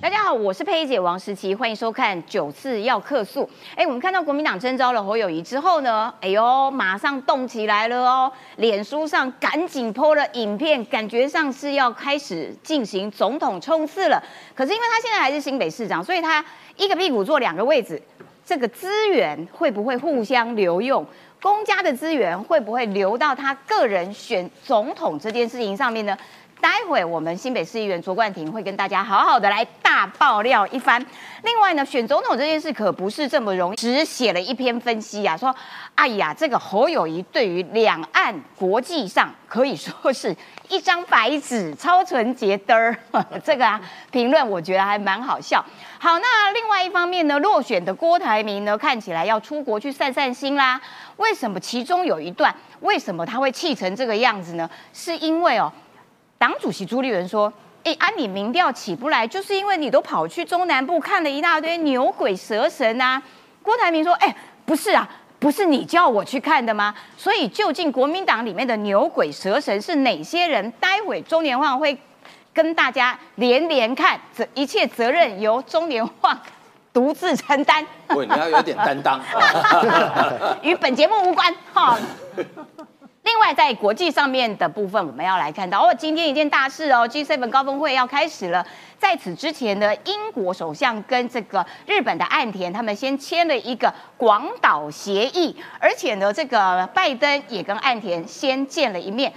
大家好，我是佩姐王时琪，欢迎收看《九次要客诉》。哎，我们看到国民党征召了侯友谊之后呢，哎呦，马上动起来了哦！脸书上赶紧 po 了影片，感觉上是要开始进行总统冲刺了。可是因为他现在还是新北市长，所以他一个屁股坐两个位置，这个资源会不会互相流用？公家的资源会不会流到他个人选总统这件事情上面呢？待会我们新北市议员卓冠廷会跟大家好好的来大爆料一番。另外呢，选总统这件事可不是这么容易，只写了一篇分析啊，说，哎呀，这个侯友谊对于两岸国际上可以说是一张白纸，超纯洁的儿。这个啊评论我觉得还蛮好笑。好，那另外一方面呢，落选的郭台铭呢，看起来要出国去散散心啦。为什么？其中有一段，为什么他会气成这个样子呢？是因为哦。党主席朱立伦说：“哎，啊，你民调起不来，就是因为你都跑去中南部看了一大堆牛鬼蛇神啊。”郭台铭说：“哎，不是啊，不是你叫我去看的吗？所以究竟国民党里面的牛鬼蛇神是哪些人？待会中年旺会跟大家连连看，这一切责任由中年旺独自承担。喂，你要有点担当，与本节目无关。哈。”另外，在国际上面的部分，我们要来看到哦，今天一件大事哦，G7 高峰会要开始了。在此之前呢，英国首相跟这个日本的岸田他们先签了一个广岛协议，而且呢，这个拜登也跟岸田先见了一面。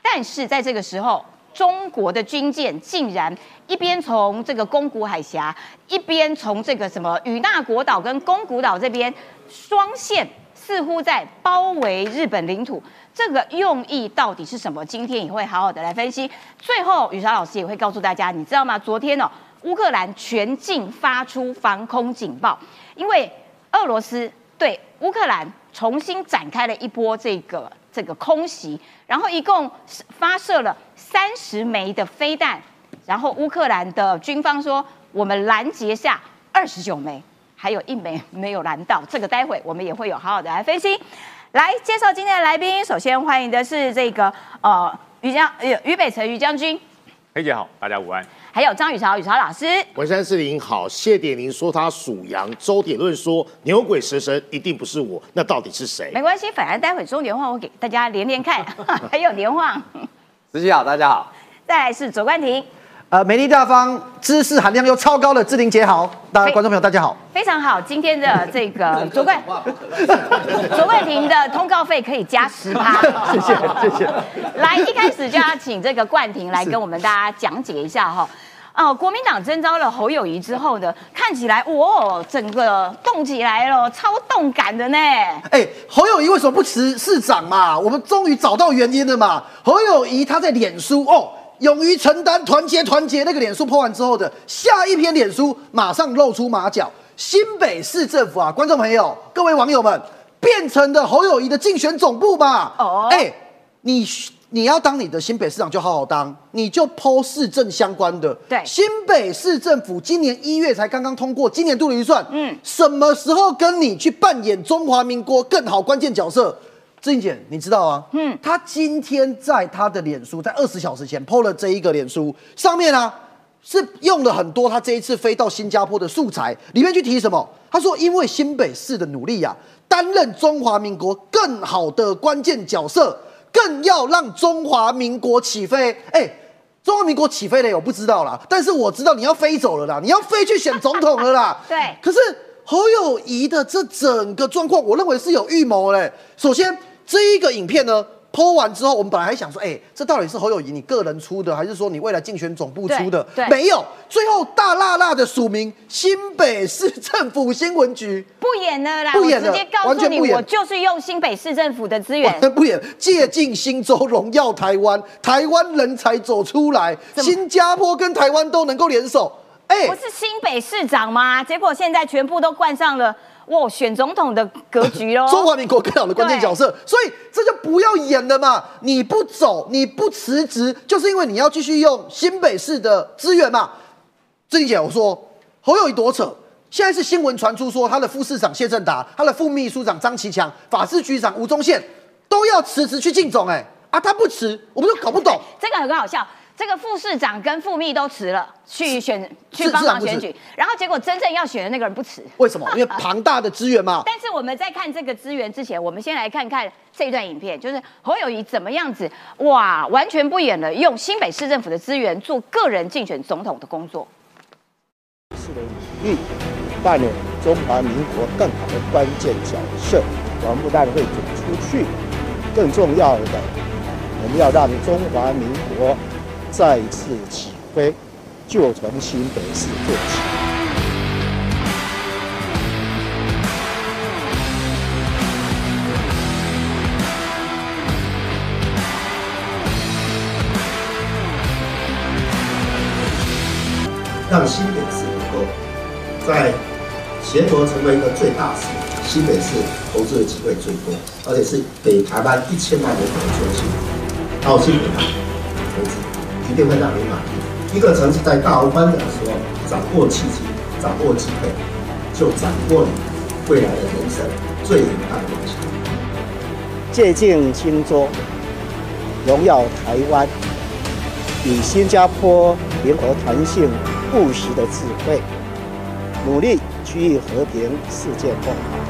但是在这个时候，中国的军舰竟然一边从这个宫古海峡，一边从这个什么与那国岛跟宫古岛这边双线，似乎在包围日本领土。这个用意到底是什么？今天也会好好的来分析。最后，雨莎老师也会告诉大家，你知道吗？昨天哦，乌克兰全境发出防空警报，因为俄罗斯对乌克兰重新展开了一波这个这个空袭，然后一共发射了三十枚的飞弹，然后乌克兰的军方说我们拦截下二十九枚，还有一枚没有拦到。这个待会我们也会有好好的来分析。来介绍今天的来宾，首先欢迎的是这个呃于将于北辰于将军，黑姐好，大家午安。还有张宇潮雨潮老师，文山四林好，谢点玲说他属羊，周点论说牛鬼蛇神一定不是我，那到底是谁？没关系，反正待会中年话我给大家连连看，还有连话。十七好，大家好。再来是左冠廷。呃，美丽大方、知识含量又超高的志玲姐好，大家观众朋友大家好，非常好。今天的这个 卓冠 卓冠廷的通告费可以加十趴，谢 谢谢谢。来，一开始就要请这个冠廷来跟我们大家讲解一下哈。哦，国民党征召了侯友谊之后呢，看起来哇，整个动起来了，超动感的呢。哎，侯友谊为什么不辞市长嘛？我们终于找到原因了嘛。侯友谊他在脸书哦。勇于承担，团结团结。那个脸书破完之后的下一篇脸书，马上露出马脚。新北市政府啊，观众朋友、各位网友们，变成了侯友谊的竞选总部吧？哦，哎，你你要当你的新北市长就好好当，你就剖市政相关的。对，新北市政府今年一月才刚刚通过今年度的预算，嗯，什么时候跟你去扮演中华民国更好关键角色？志颖姐，你知道啊？嗯，他今天在他的脸书，在二十小时前 PO 了这一个脸书，上面啊是用了很多他这一次飞到新加坡的素材，里面去提什么？他说，因为新北市的努力呀，担任中华民国更好的关键角色，更要让中华民国起飞。哎，中华民国起飞了，我不知道啦，但是我知道你要飞走了啦，你要飞去选总统了啦。对，可是侯友谊的这整个状况，我认为是有预谋嘞。首先。这一个影片呢，剖完之后，我们本来还想说，哎，这到底是侯友谊你个人出的，还是说你未来竞选总部出的？对，没有，最后大辣辣的署名新北市政府新闻局，不演了啦，不演了，直接告诉你，我就是用新北市政府的资源，不演，借进新州荣耀台湾，台湾人才走出来，新加坡跟台湾都能够联手，哎，不是新北市长吗？结果现在全部都冠上了。哇，选总统的格局哦，中华民国更好的关键角色，所以这就不要演了嘛！你不走，你不辞职，就是因为你要继续用新北市的资源嘛。郑姐，我说侯友谊多扯，现在是新闻传出说他的副市长谢振达、他的副秘书长张其强、法制局长吴宗宪都要辞职去竞总，哎啊，他不辞，我们就搞不懂。这个很好笑。这个副市长跟副秘都辞了，去选去帮忙选举，然后结果真正要选的那个人不辞。为什么？因为庞大的资源嘛。但是我们在看这个资源之前，我们先来看看这一段影片，就是侯友谊怎么样子，哇，完全不演了，用新北市政府的资源做个人竞选总统的工作。是的努力，扮演中华民国更好的关键角色。我们不但会走出去，更重要的，我们要让中华民国再次起飞，就从新北市做起。让新北市能够在全国成为一个最大市，新北市投资的机会最多，而且是北台湾一千万人口的中心，到新北来，一定会让你满意。一个城市在大宏观的时候，掌握契机，掌握机会，就掌握你未来的人生最大的梦想。借鉴新州，荣耀台湾，以新加坡灵活弹性、务实的智慧，努力区域和平、世界共好。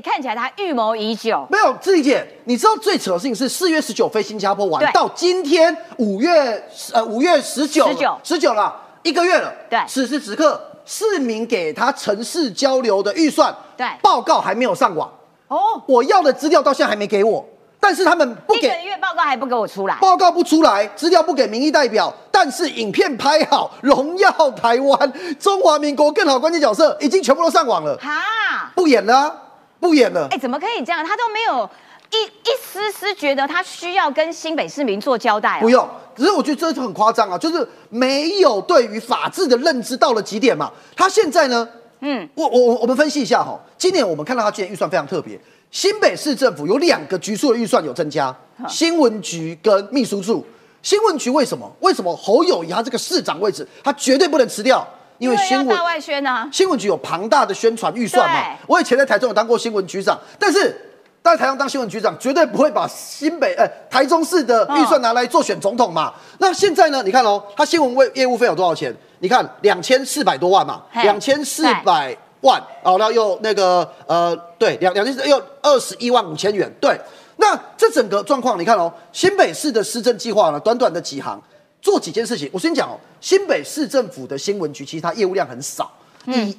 哎，看起来他预谋已久。没有，志怡姐，你知道最扯的事情是四月十九飞新加坡玩，到今天五月呃五月十九十九十九了，一个月了。对此时此刻市民给他城市交流的预算，对报告还没有上网，哦，我要的资料到现在还没给我，但是他们不一个给。月报告还不给我出来。报告不出来，资料不给民意代表，但是影片拍好，荣耀台湾，中华民国更好关键角色已经全部都上网了，哈，不演了啊、不演了。哎，怎么可以这样？他都没有一一丝丝觉得他需要跟新北市民做交代、哦。不用。只是我觉得这就很夸张啊，就是没有对于法治的认知到了极点嘛。他现在呢，嗯，我我我我们分析一下哈，今年我们看到他今年预算非常特别，新北市政府有两个局处的预算有增加，新闻局跟秘书处。新闻局为什么？为什么侯友谊他这个市长位置，他绝对不能辞掉？因为新闻要大外宣啊。新闻局有庞大的宣传预算嘛。我以前在台中有当过新闻局长，但是在台中当新闻局长，绝对不会把新北呃台中市的预算拿来做选总统嘛。那现在呢？你看哦，他新闻为业务费有多少钱？你看两千四百多万嘛，嘿两千四百万哦，然后又那个呃，对，两两千四又二十一万五千元，对。那这整个状况，你看哦，新北市的施政计划呢，短短的几行，做几件事情。我先讲哦，新北市政府的新闻局其实它业务量很少，以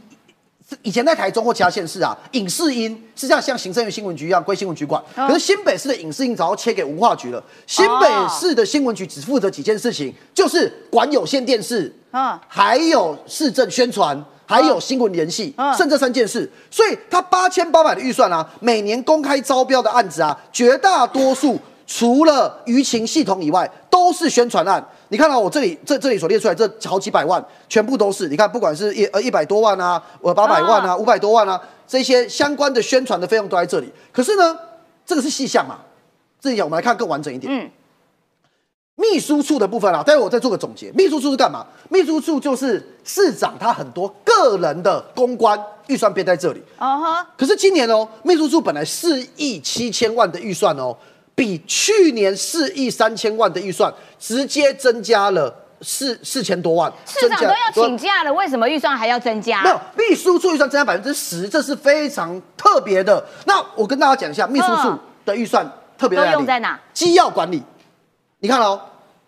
以前在台中或其他县市啊，影视音是这样像行政院新闻局一样归新闻局管，哦。可是新北市的影视音早要切给文化局了。新北市的新闻局只负责几件事情，就是管有线电视，嗯。还有市政宣传。还有新闻联系，嗯。剩这三件事，所以他八千八百的预算啊，每年公开招标的案子啊，绝大多数除了舆情系统以外，都是宣传案。你看到、我这里这这里所列出来这好几百万，全部都是。你看，不管是一呃一百多万啊，呃八百万啊，五百多万啊，这些相关的宣传的费用都在这里。可是呢，这个是细项嘛，这里讲我们来看更完整一点。嗯秘书处的部分啊，待会我再做个总结。秘书处是干嘛？秘书处就是市长他很多个人的公关预算编在这里。哦呵，可是今年哦，秘书处本来四亿七千万的预算哦，比去年四亿三千万的预算直接增加了四四千多万。市长都要请假了，为什么预算还要增加？没有，秘书处预算增加百分之十，这是非常特别的。那我跟大家讲一下，秘书处嗯的预算特别都在哪里用在哪？机要管理。你看哦，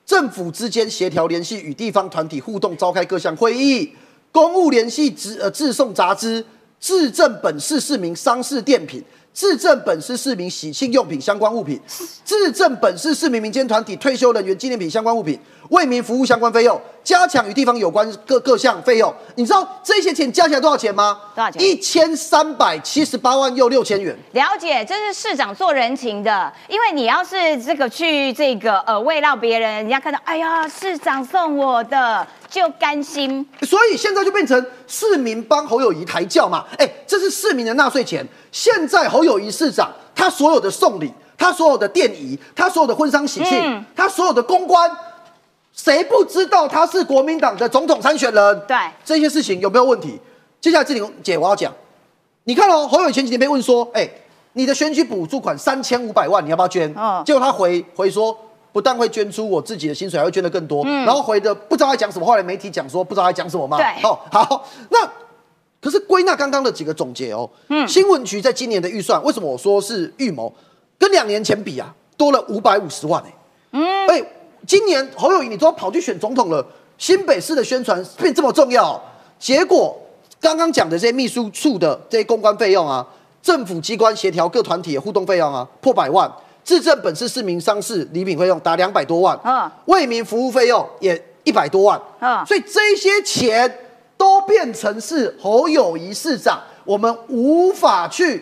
政府之间协调联系与地方团体互动，召开各项会议，公务联系直呃致送杂支，质证本市市民商事电品。质证本市市民喜庆用品相关物品，质证本市市民民间团体退休人员纪念品相关物品，为民服务相关费用，加强与地方有关各各项费用。你知道这些钱加起来多少钱吗？多少钱一千三百七十八万又六千元。了解，这是市长做人情的，因为你要是这个去这个呃慰劳别人，人家看到哎呀市长送我的就甘心。所以现在就变成市民帮侯友谊抬轿嘛？哎，这是市民的纳税钱。现在侯友谊市长他所有的送礼，他所有的奠仪，他所有的婚丧喜庆，嗯他所有的公关，谁不知道他是国民党的总统参选人？对这些事情有没有问题？接下来志玲姐我要讲，你看哦，侯友前几天被问说，哎，你的选举补助款三千五百万，你要不要捐？嗯结果他回回说，不但会捐出我自己的薪水，还会捐的更多。嗯然后回的不知道在讲什么，后来媒体讲说不知道在讲什么嘛。对哦，好，那可是归纳刚刚的几个总结哦，嗯，新闻局在今年的预算，为什么我说是预谋？跟两年前比啊，多了五百五十万哎、嗯，哎，今年侯友谊你都要跑去选总统了，新北市的宣传变这么重要，结果刚刚讲的这些秘书处的这些公关费用啊，政府机关协调各团体的互动费用啊，破百万。自证本市市民商事礼品费用达两百多万，嗯为民服务费用也一百多万，嗯所以这些钱都变成是侯友谊市长，我们无法去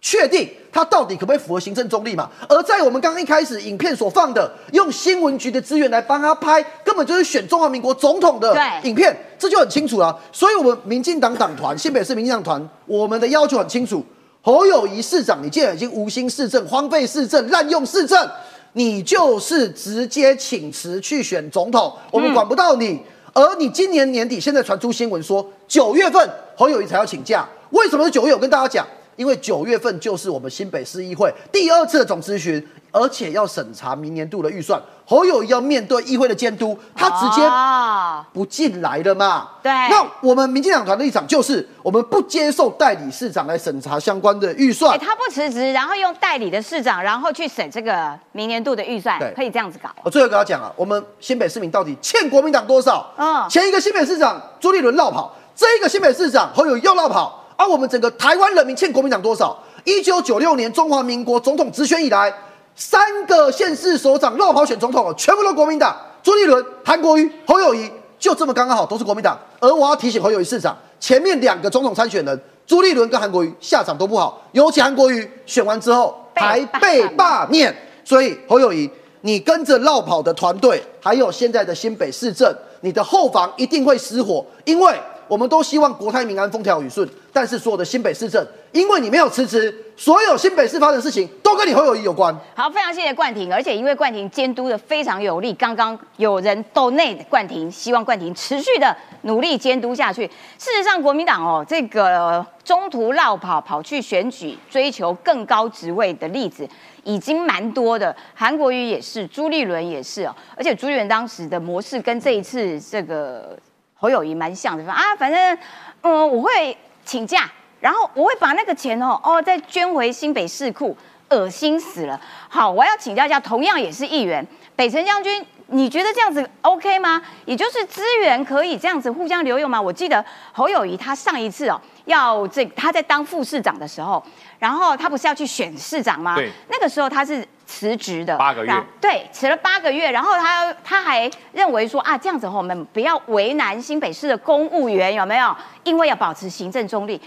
确定他到底可不可以符合行政中立嘛？而在我们刚刚一开始影片所放的，用新闻局的资源来帮他拍，根本就是选中华民国总统的影片，这就很清楚了。所以，我们民进党党团、新北市民进党团，我们的要求很清楚：侯友谊市长，你既然已经无心市政、荒废市政、滥用市政，你就是直接请辞去选总统，我们管不到你。而你今年年底现在传出新闻说，九月份侯友谊才要请假，为什么是九月？我跟大家讲，因为九月份就是我们新北市议会第二次的总咨询，而且要审查明年度的预算，侯友谊要面对议会的监督，他直接哦不进来了嘛？对那我们民进党团的立场就是，我们不接受代理市长来审查相关的预算哎，。他不辞职，然后用代理的市长，然后去审这个明年度的预算对，可以这样子搞。我最后跟他讲啊，我们新北市民到底欠国民党多少？嗯前一个新北市长朱立伦绕跑，这一个新北市长侯友宜又绕跑，而、我们整个台湾人民欠国民党多少？一九九六年中华民国总统直选以来，三个县市首长绕跑选总统，全部都国民党，朱立伦、韩国瑜、侯友宜，就这么刚刚好都是国民党。而我要提醒侯友宜市长，前面两个总统参选人朱立伦跟韩国瑜下场都不好，尤其韩国瑜选完之后还被罢免。所以侯友谊，你跟着绕跑的团队，还有现在的新北市政，你的后防一定会失火，因为我们都希望国泰民安、风调雨顺。但是所有的新北市政，因为你没有辞职，所有新北市发生的事情都跟你侯友谊有关。好，非常谢谢冠廷，而且因为冠廷监督的非常有力，刚刚有人斗内冠廷，希望冠廷持续的努力监督下去。事实上，国民党哦，这个中途绕跑跑去选举，追求更高职位的例子已经蛮多的。韩国瑜也是，朱立伦也是哦，而且朱立伦当时的模式跟这一次这个侯友谊蛮像的，说啊，反正嗯，我会请假，然后我会把那个钱哦哦再捐回新北市库，恶心死了。好，我要请教一下，同样也是议员，北辰将军，你觉得这样子 OK 吗？也就是资源可以这样子互相留用吗？我记得侯友谊他上一次哦要这他在当副市长的时候，然后他不是要去选市长吗？对那个时候他是辞职的，八个月对，辞了八个月，然后他他还认为说啊，这样子我们不要为难新北市的公务员，有没有？因为要保持行政中立，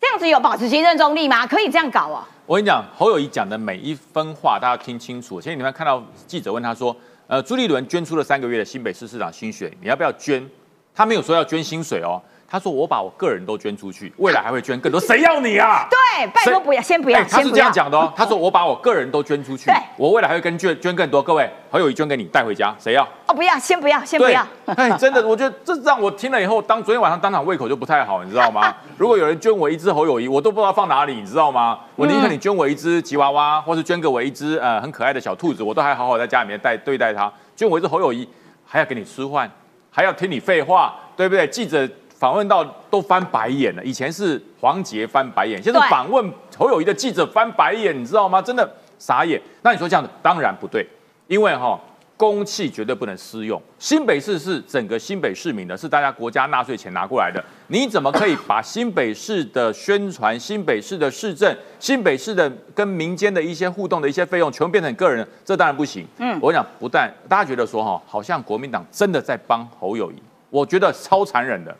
这样子有保持行政中立吗？可以这样搞啊？我跟你讲，侯友谊讲的每一分话，大家听清楚。前几天看到记者问他说：“呃，朱立伦捐出了三个月的新北市市长薪水，你要不要捐？”他没有说要捐薪水哦，他说我把我个人都捐出去，未来还会捐更多。谁要你啊？对，拜托谁不要，先不要，哎他是这样讲的哦。他说我把我个人都捐出去，我未来还会跟捐捐更多。各位，侯友谊捐给你带回家，谁要？哦，不要，先不要，先不要。哎，真的，我觉得这让我听了以后，当昨天晚上当场胃口就不太好，你知道吗？如果有人捐我一只侯友谊，我都不知道放哪里，你知道吗？我宁可你捐我一只吉娃娃，或是捐给我一只呃很可爱的小兔子，我都还好好在家里面带对待它。捐我一只侯友谊，还要给你吃饭，还要听你废话，对不对？记者访问到都翻白眼了，以前是黄杰翻白眼，现在对访问侯友谊的记者翻白眼，你知道吗？真的傻眼。那你说这样子当然不对，因为哈、公器绝对不能私用。新北市是整个新北市民的，是大家国家纳税钱拿过来的，你怎么可以把新北市的宣传、新北市的市政、新北市的跟民间的一些互动的一些费用，全部变成个人的？这当然不行。嗯，我讲不但大家觉得说哈，好像国民党真的在帮侯友谊，我觉得超残忍的。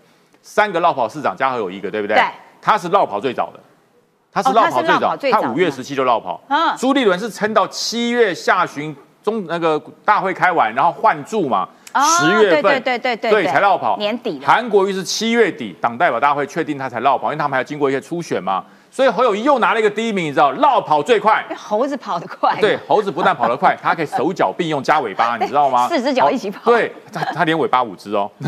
三个绕跑市长加还有一个，对不对？对他是绕跑最早的。他是绕跑最早，他五月十七就绕跑。嗯朱立伦是撑到七月下旬中那个大会开完，然后换柱嘛，哦十月份对对对对对才绕跑。年底韩国瑜是七月底党代表大会确定他才绕跑，因为他们还要经过一些初选嘛。所以侯友谊又拿了一个第一名，你知道，绕跑最快。猴子跑得快，对，猴子不但跑得快，它可以手脚并用加尾巴，你知道吗？四只脚一起跑对，它它连尾巴五只哦，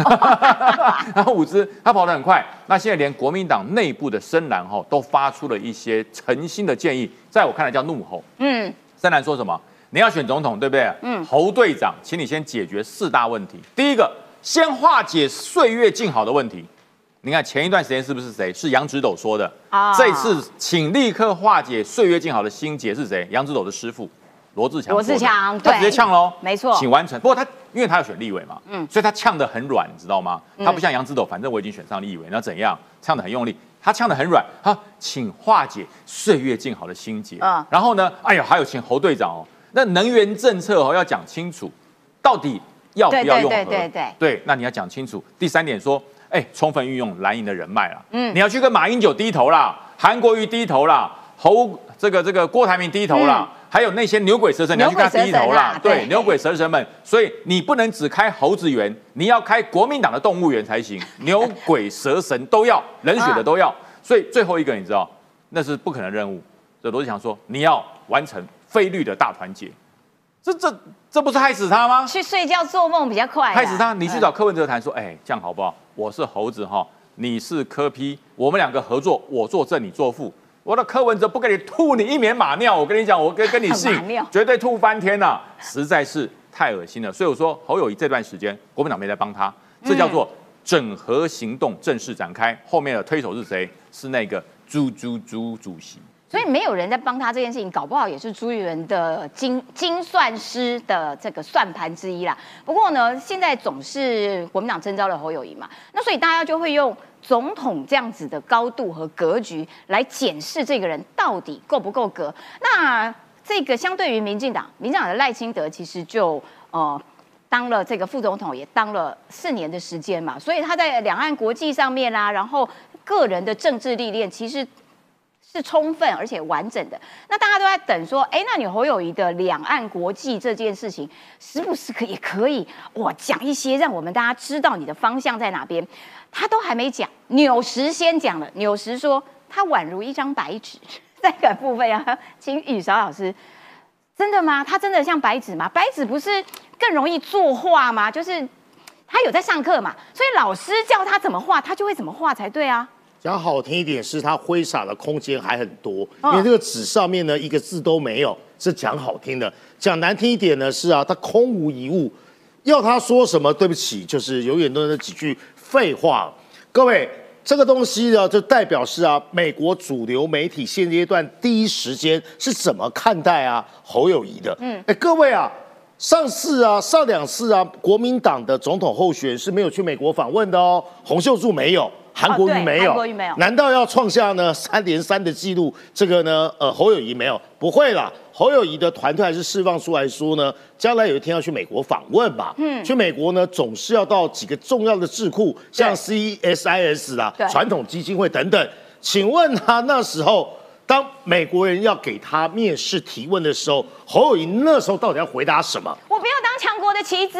然后五只，它跑得很快。那现在连国民党内部的深蓝哈都发出了一些诚心的建议，在我看来叫怒吼。嗯，深蓝说什么？你要选总统，对不对？嗯。侯队长，请你先解决四大问题。第一个，先化解岁月静好的问题。你看前一段时间是不是谁？是杨指斗说的啊这次请立刻化解岁月静好的心结是谁？杨指斗的师傅罗志强。罗志强他直接对呛喽，没错请完成。不过他因为他要选立委嘛，嗯嗯，所以他呛得很软，你知道吗？他不像杨指斗，反正我已经选上立委，那怎样？呛得很用力，他呛得很软。他，请化解岁月静好的心结。嗯然后呢，哎呦，还有请侯队长哦，那能源政策哦要讲清楚，到底要不要用核？对对对对对，那你要讲清楚。第三点说，哎，充分运用蓝营的人脉了，嗯，你要去跟马英九低头啦，韩国瑜低头啦，侯这个这个郭台铭低头啦，还有那些牛鬼蛇神，你要去跟他低头啦，对，牛鬼蛇神们，所以你不能只开猴子园，你要开国民党的动物园才行，牛鬼蛇神都要，冷血的都要。所以最后一个你知道，那是不可能任务。这罗志祥说，你要完成非绿的大团结，这这这不是害死他吗？去睡觉做梦比较快。害死他，你去嗯。找柯文哲谈说，哎，这样好不好？我是猴子哈，你是柯批，我们两个合作，我做正，你做副。我的柯文哲不给你吐你一脸马尿，我跟你讲，我跟跟你信，绝对吐翻天呐、实在是太恶心了。所以我说侯友谊这段时间，国民党没在帮他，这叫做整合行动正式展开。后面的推手是谁？是那个朱朱朱主席。所以没有人在帮他这件事情，搞不好也是朱立伦的精精算师的这个算盘之一啦。不过呢，现在总是国民党征召了侯友谊嘛，那所以大家就会用总统这样子的高度和格局来检视这个人到底够不够格。那这个相对于民进党，民进党的赖清德其实就呃。当了这个副总统也当了四年的时间嘛，所以他在两岸国际上面啦、然后个人的政治历练其实是充分而且完整的。那大家都在等说，哎，那你侯友谊的两岸国际这件事情，时不时可也可以哇讲一些让我们大家知道你的方向在哪边？他都还没讲，纽时先讲了。纽时说他宛如一张白纸，这个部分啊，请雨韶老师。真的吗？他真的像白纸吗？白纸不是更容易作画吗？就是他有在上课嘛，所以老师叫他怎么画，他就会怎么画才对啊。讲好听一点，是它挥洒的空间还很多，嗯因为这个纸上面呢一个字都没有，是讲好听的。讲难听一点呢，是啊，它空无一物。要他说什么，对不起，就是永远都是那几句废话。各位，这个东西呢，就代表是啊，美国主流媒体现阶段第一时间是怎么看待啊侯友谊的？嗯，哎，各位啊，上次啊，上两次啊，国民党的总统候选人是没有去美国访问的哦，洪秀柱没有。韩国瑜没有，韩国瑜没有难道要创下呢三连三的记录？这个呢，呃，侯友谊没有，不会啦。侯友谊的团队还是释放出来说呢，将来有一天要去美国访问嘛。嗯，去美国呢，总是要到几个重要的智库，像 CSIS 啦对、传统基金会等等。请问他那时候，当美国人要给他面试提问的时候，侯友谊那时候到底要回答什么？我不要当强国的棋子。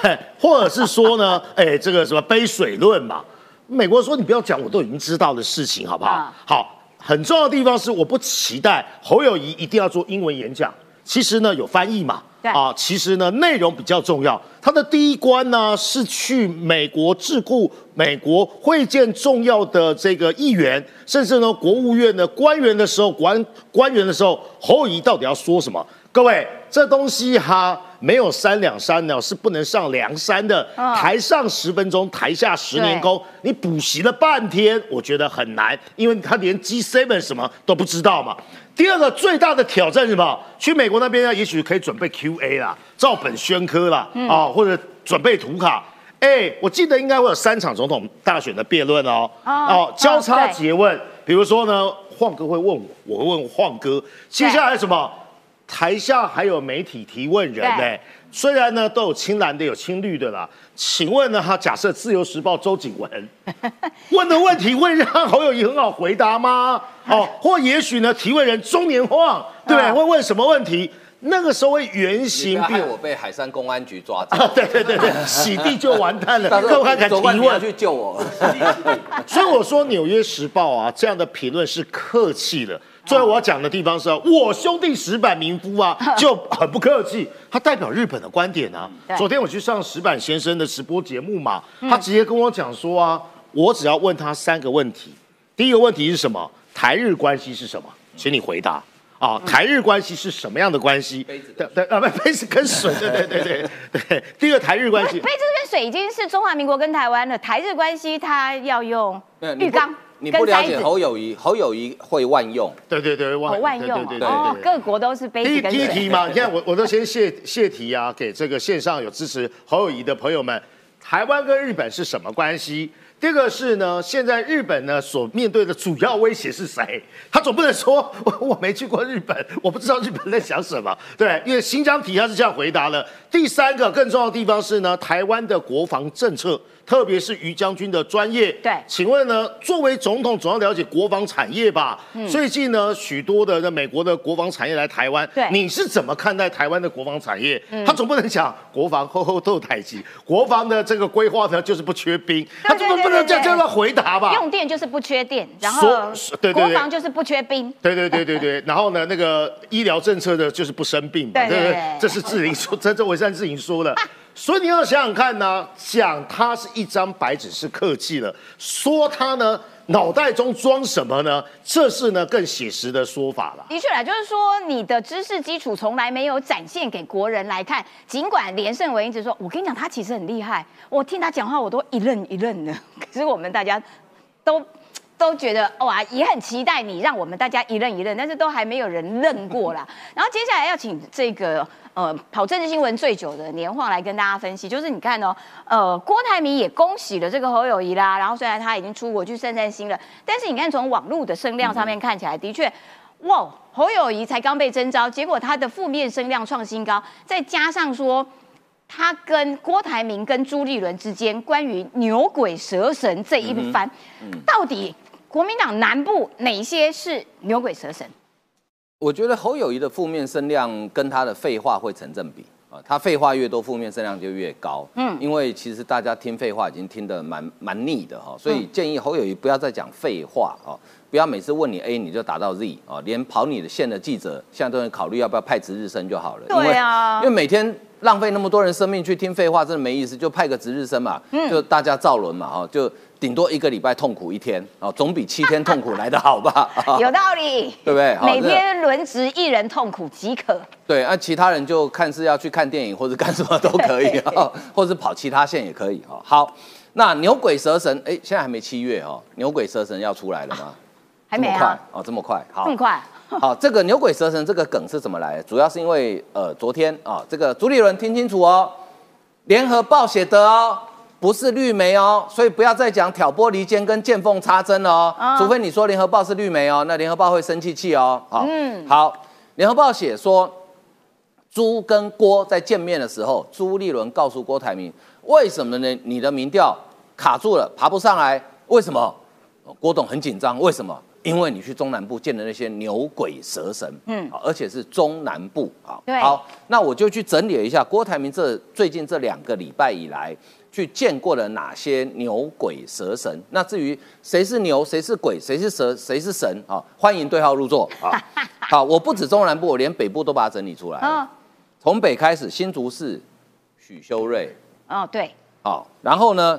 或者是说呢，哎，这个什么杯水论嘛？美国说你不要讲我都已经知道的事情，好不好？啊好，很重要的地方是我不期待侯友谊一定要做英文演讲，其实呢有翻译嘛。对啊，其实呢内容比较重要。他的第一关呢是去美国智库、美国会见重要的这个议员，甚至呢国务院的官员的时候，官官员的时候，侯友谊到底要说什么？各位，这东西哈没有三两三呢，是不能上梁山的。嗯台上十分钟，台下十年功。你补习了半天，我觉得很难，因为他连 G seven 什么都不知道嘛。第二个最大的挑战是什么？去美国那边呢，也许可以准备 QA 啦，照本宣科啦，啊、或者准备图卡。哎，我记得应该会有三场总统大选的辩论哦，哦哦，交叉对诘问，比如说呢，晃哥会问我，我会问晃哥，接下来什么？台下还有媒体提问人呢、对虽然呢都有青蓝的，有青绿的啦。请问呢，他假设《自由时报》周景文 问的问题会让侯友谊很好回答吗？哦，或也许呢，提问人中年晃，对不对？嗯会问什么问题？那个时候会原形毕不要害我被海山公安局抓走。啊，对对对对，洗地就完蛋了，各位敢提问。去救我。所以我说《纽约时报》啊，这样的评论是客气的。最后我要讲的地方是啊，我兄弟石板民夫啊，就很不客气，他代表日本的观点啊。昨天我去上石板先生的直播节目嘛，他直接跟我讲说啊，我只要问他三个问题，第一个问题是什么？台日关系是什么？请你回答。啊，台日关系是什么样的关系？杯子对对啊，不，杯子跟水，对对对对对。第二个台日关系杯，子跟水已经是中华民国跟台湾了，台日关系它要用浴缸你不了解侯友谊，侯友谊会万用。对对对，哦万用对对对。各国都是杯第一子跟水。第一题嘛，你看我我都先谢 谢题啊，给这个线上有支持侯友谊的朋友们，台湾跟日本是什么关系？第二个是呢，现在日本呢所面对的主要威胁是谁？他总不能说我 我没去过日本，我不知道日本在想什么，对，因为新疆题他是这样回答的。第三个更重要的地方是呢，台湾的国防政策，特别是于将军的专业，对。请问呢，作为总统总要了解国防产业吧？最近呢，许多的美国的国防产业来台湾，对。你是怎么看待台湾的国防产业？他总不能讲国防后后斗太极，国防的这个规划呢就是不缺兵，他总不能这样这样回答吧？用电就是不缺电，然后说对对对。国防就是不缺兵。对对对对对，然后呢，那个医疗政策的就是不生病嘛，对对对不这是志玲说，这这伪善志玲说的。所以你要想想看呢，讲他是一张白纸是客气了，说他呢脑袋中装什么呢？这是呢更写实的说法了。的确啦，就是说你的知识基础从来没有展现给国人来看。尽管连胜文一直说，我跟你讲，他其实很厉害，我听他讲话我都一愣一愣的。可是我们大家都都觉得哇，也很期待你让我们大家一愣一愣，但是都还没有人愣过啦。然后接下来要请这个呃跑政治新闻最久的年晃来跟大家分析，就是你看哦，呃郭台铭也恭喜了这个侯友谊啦，然后虽然他已经出国去散散心了，但是你看从网络的声量上面看起来，的确。哇，侯友谊才刚被征召，结果他的负面声量创新高，再加上说他跟郭台铭跟朱立伦之间关于牛鬼蛇神这一番，到底国民党南部哪些是牛鬼蛇神？我觉得侯友谊的负面声量跟他的废话会成正比啊，他废话越多，负面声量就越高。嗯，因为其实大家听废话已经听得蛮蛮腻的哈，所以建议侯友谊不要再讲废话啊，不要每次问你 A 你就打到 Z 啊，连跑你的线的记者现在都能考虑要不要派值日生就好了。对啊因为每天浪费那么多人生命去听废话，真的没意思，就派个值日生嘛，就大家造轮嘛哈，就顶多一个礼拜痛苦一天啊，总比七天痛苦来的好吧？有道理，对不对？每天轮值一人痛苦即可。对，那、其他人就看是要去看电影或者干什么都可以啊，或者跑其他线也可以哦。好，那牛鬼蛇神，哎，现在还没七月哦，牛鬼蛇神要出来了吗？还没快啊，哦，这么快，好这，么快？好，这个牛鬼蛇神这个梗是怎么来的？主要是因为呃，昨天啊、这个朱立伦听清楚哦，联合报写的哦，不是绿媒哦，所以不要再讲挑拨离间跟见缝插针了哦，啊除非你说联合报是绿媒哦，那联合报会生气气哦。好，嗯好，联合报写说。朱跟郭在见面的时候，朱立伦告诉郭台铭，为什么呢？你的民调卡住了，爬不上来，为什么？郭董很紧张，为什么？因为你去中南部见的那些牛鬼蛇神，嗯嗯，而且是中南部啊。对好，那我就去整理了一下郭台铭这最近这两个礼拜以来去见过了哪些牛鬼蛇神。那至于谁是牛，谁是鬼，谁是蛇，谁是神啊？欢迎对号入座啊！好，我不止中南部，我连北部都把它整理出来了。嗯，从北开始，新竹市许修睿，哦，对，好，然后呢，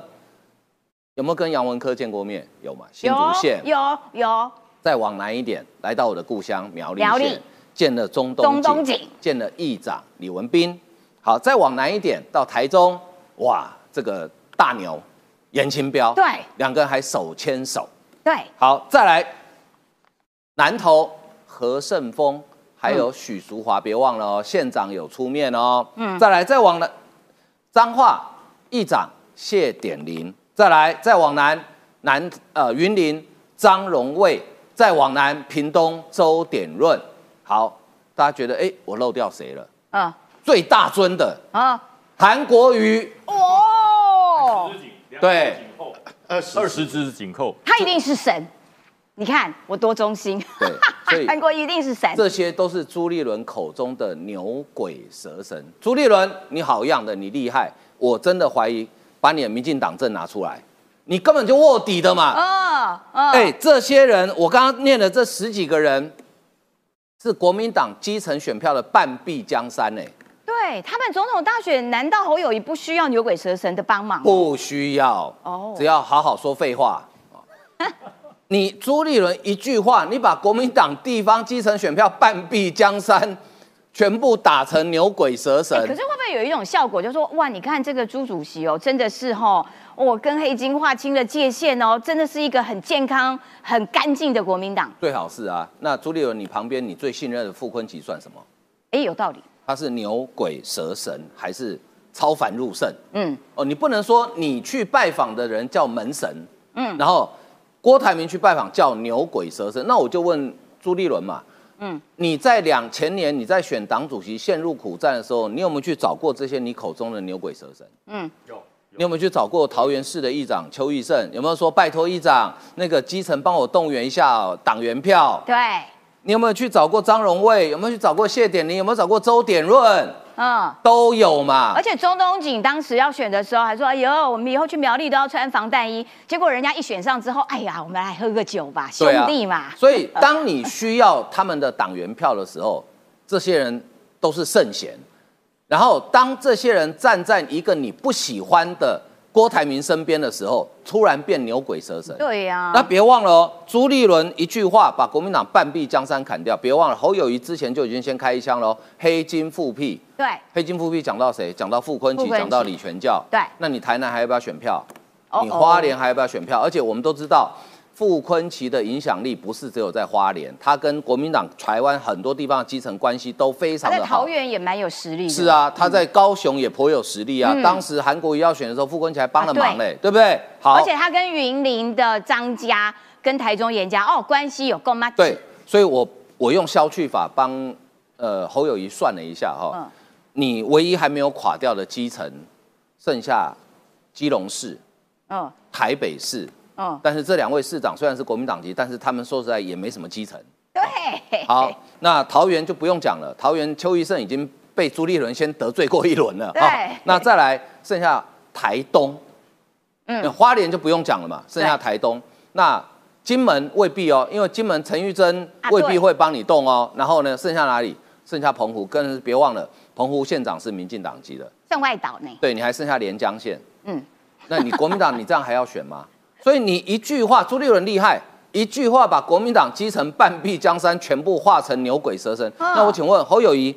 有没有跟杨文科见过面？有吗？新竹县，有有，再往南一点，来到我的故乡苗栗县，见了中东中东锦见了议长李文斌。好，再往南一点到台中，哇，这个大牛严清标，对。两个人还手牵手。对，好，再来南投何胜峰，还有许淑华，别忘了哦，县长有出面哦。嗯，再来再往南彰化议长谢点林，再来再往南南呃云林张荣卫，再往南屏东周点润。好，大家觉得哎，我漏掉谁了？嗯。最大尊的啊，韩国瑜，哦，对，二十二十只紧扣，他一定是神。你看我多忠心，对，韩国一定是神。这些都是朱立伦口中的牛鬼蛇神。朱立伦，你好样的，你厉害，我真的怀疑把你的民进党证拿出来，你根本就卧底的嘛。哦哦，哎、这些人，我刚刚念的这十几个人，是国民党基层选票的半壁江山哎、对他们总统大选，难道侯友谊不需要牛鬼蛇神的帮忙？不需要哦只要好好说废话。你朱立伦一句话，你把国民党地方基层选票半壁江山全部打成牛鬼蛇神。哎可是会不会有一种效果，就是说哇，你看这个朱主席哦，真的是哈、我跟黑金划清了界限哦，真的是一个很健康、很干净的国民党。最好是啊，那朱立伦，你旁边你最信任的傅昆萁算什么？哎，有道理。他是牛鬼蛇神还是超凡入圣？嗯，哦，你不能说你去拜访的人叫门神，嗯，然后郭台铭去拜访叫牛鬼蛇神，那我就问朱立伦嘛，嗯，你在两前年你在选党主席陷入苦战的时候，你有没有去找过这些你口中的牛鬼蛇神？嗯，有你有没有去找过桃园市的议长邱义胜？有没有说拜托议长那个基层帮我动员一下党员票？对，你有没有去找过张荣卫？有没有去找过谢点玲？有没有找过周点润？嗯。都有嘛而。且中东锦当时要选的时候还说：“哎呦，我们以后去苗栗都要穿防弹衣。”结果人家一选上之后，哎呀，我们来喝个酒吧，兄弟嘛。所以，当你需要他们的党员票的时候，这些人都是圣贤。然后，当这些人站在一个你不喜欢的郭台铭身边的时候，突然变牛鬼蛇神。对呀、那别忘了哦，朱立伦一句话把国民党半壁江山砍掉。别忘了，侯友谊之前就已经先开一枪了哦，黑金复辟。对，黑金复辟讲到谁？讲到傅昆萁，傅昆萁讲到李全教。对那你台南还要不要选票？哦你花莲还要不要选票？而且我们都知道，傅昆萁的影响力不是只有在花莲，他跟国民党台湾很多地方的基层关系都非常的好桃。园也蛮有实力的。是啊，他在高雄也颇有实力啊。嗯当时韩国瑜要选的时候，傅昆萁还帮了忙嘞，对不对？好，而且他跟云林的张家、跟台中严家哦关系有够吗？对，所以我我用消去法帮呃侯友谊算了一下哈、嗯你唯一还没有垮掉的基层，剩下基隆市、嗯台北市，嗯，但是这两位市长虽然是国民党籍，但是他们说实在也没什么基层。对，好，那桃园就不用讲了，桃园邱医生已经被朱立伦先得罪过一轮了。对好那再来剩下台东，花莲就不用讲了嘛，剩下台东。那金门未必哦，因为金门陈玉珍未必会帮你动哦。然后呢，剩下哪里？剩下澎湖，更是别忘了，澎湖县长是民进党籍的，剩外岛呢？对，你还剩下连江县。嗯，那你国民党你这样还要选吗？所以你一句话，朱立伦厉害，一句话把国民党基层半壁江山全部化成牛鬼蛇神。啊那我请问侯友谊，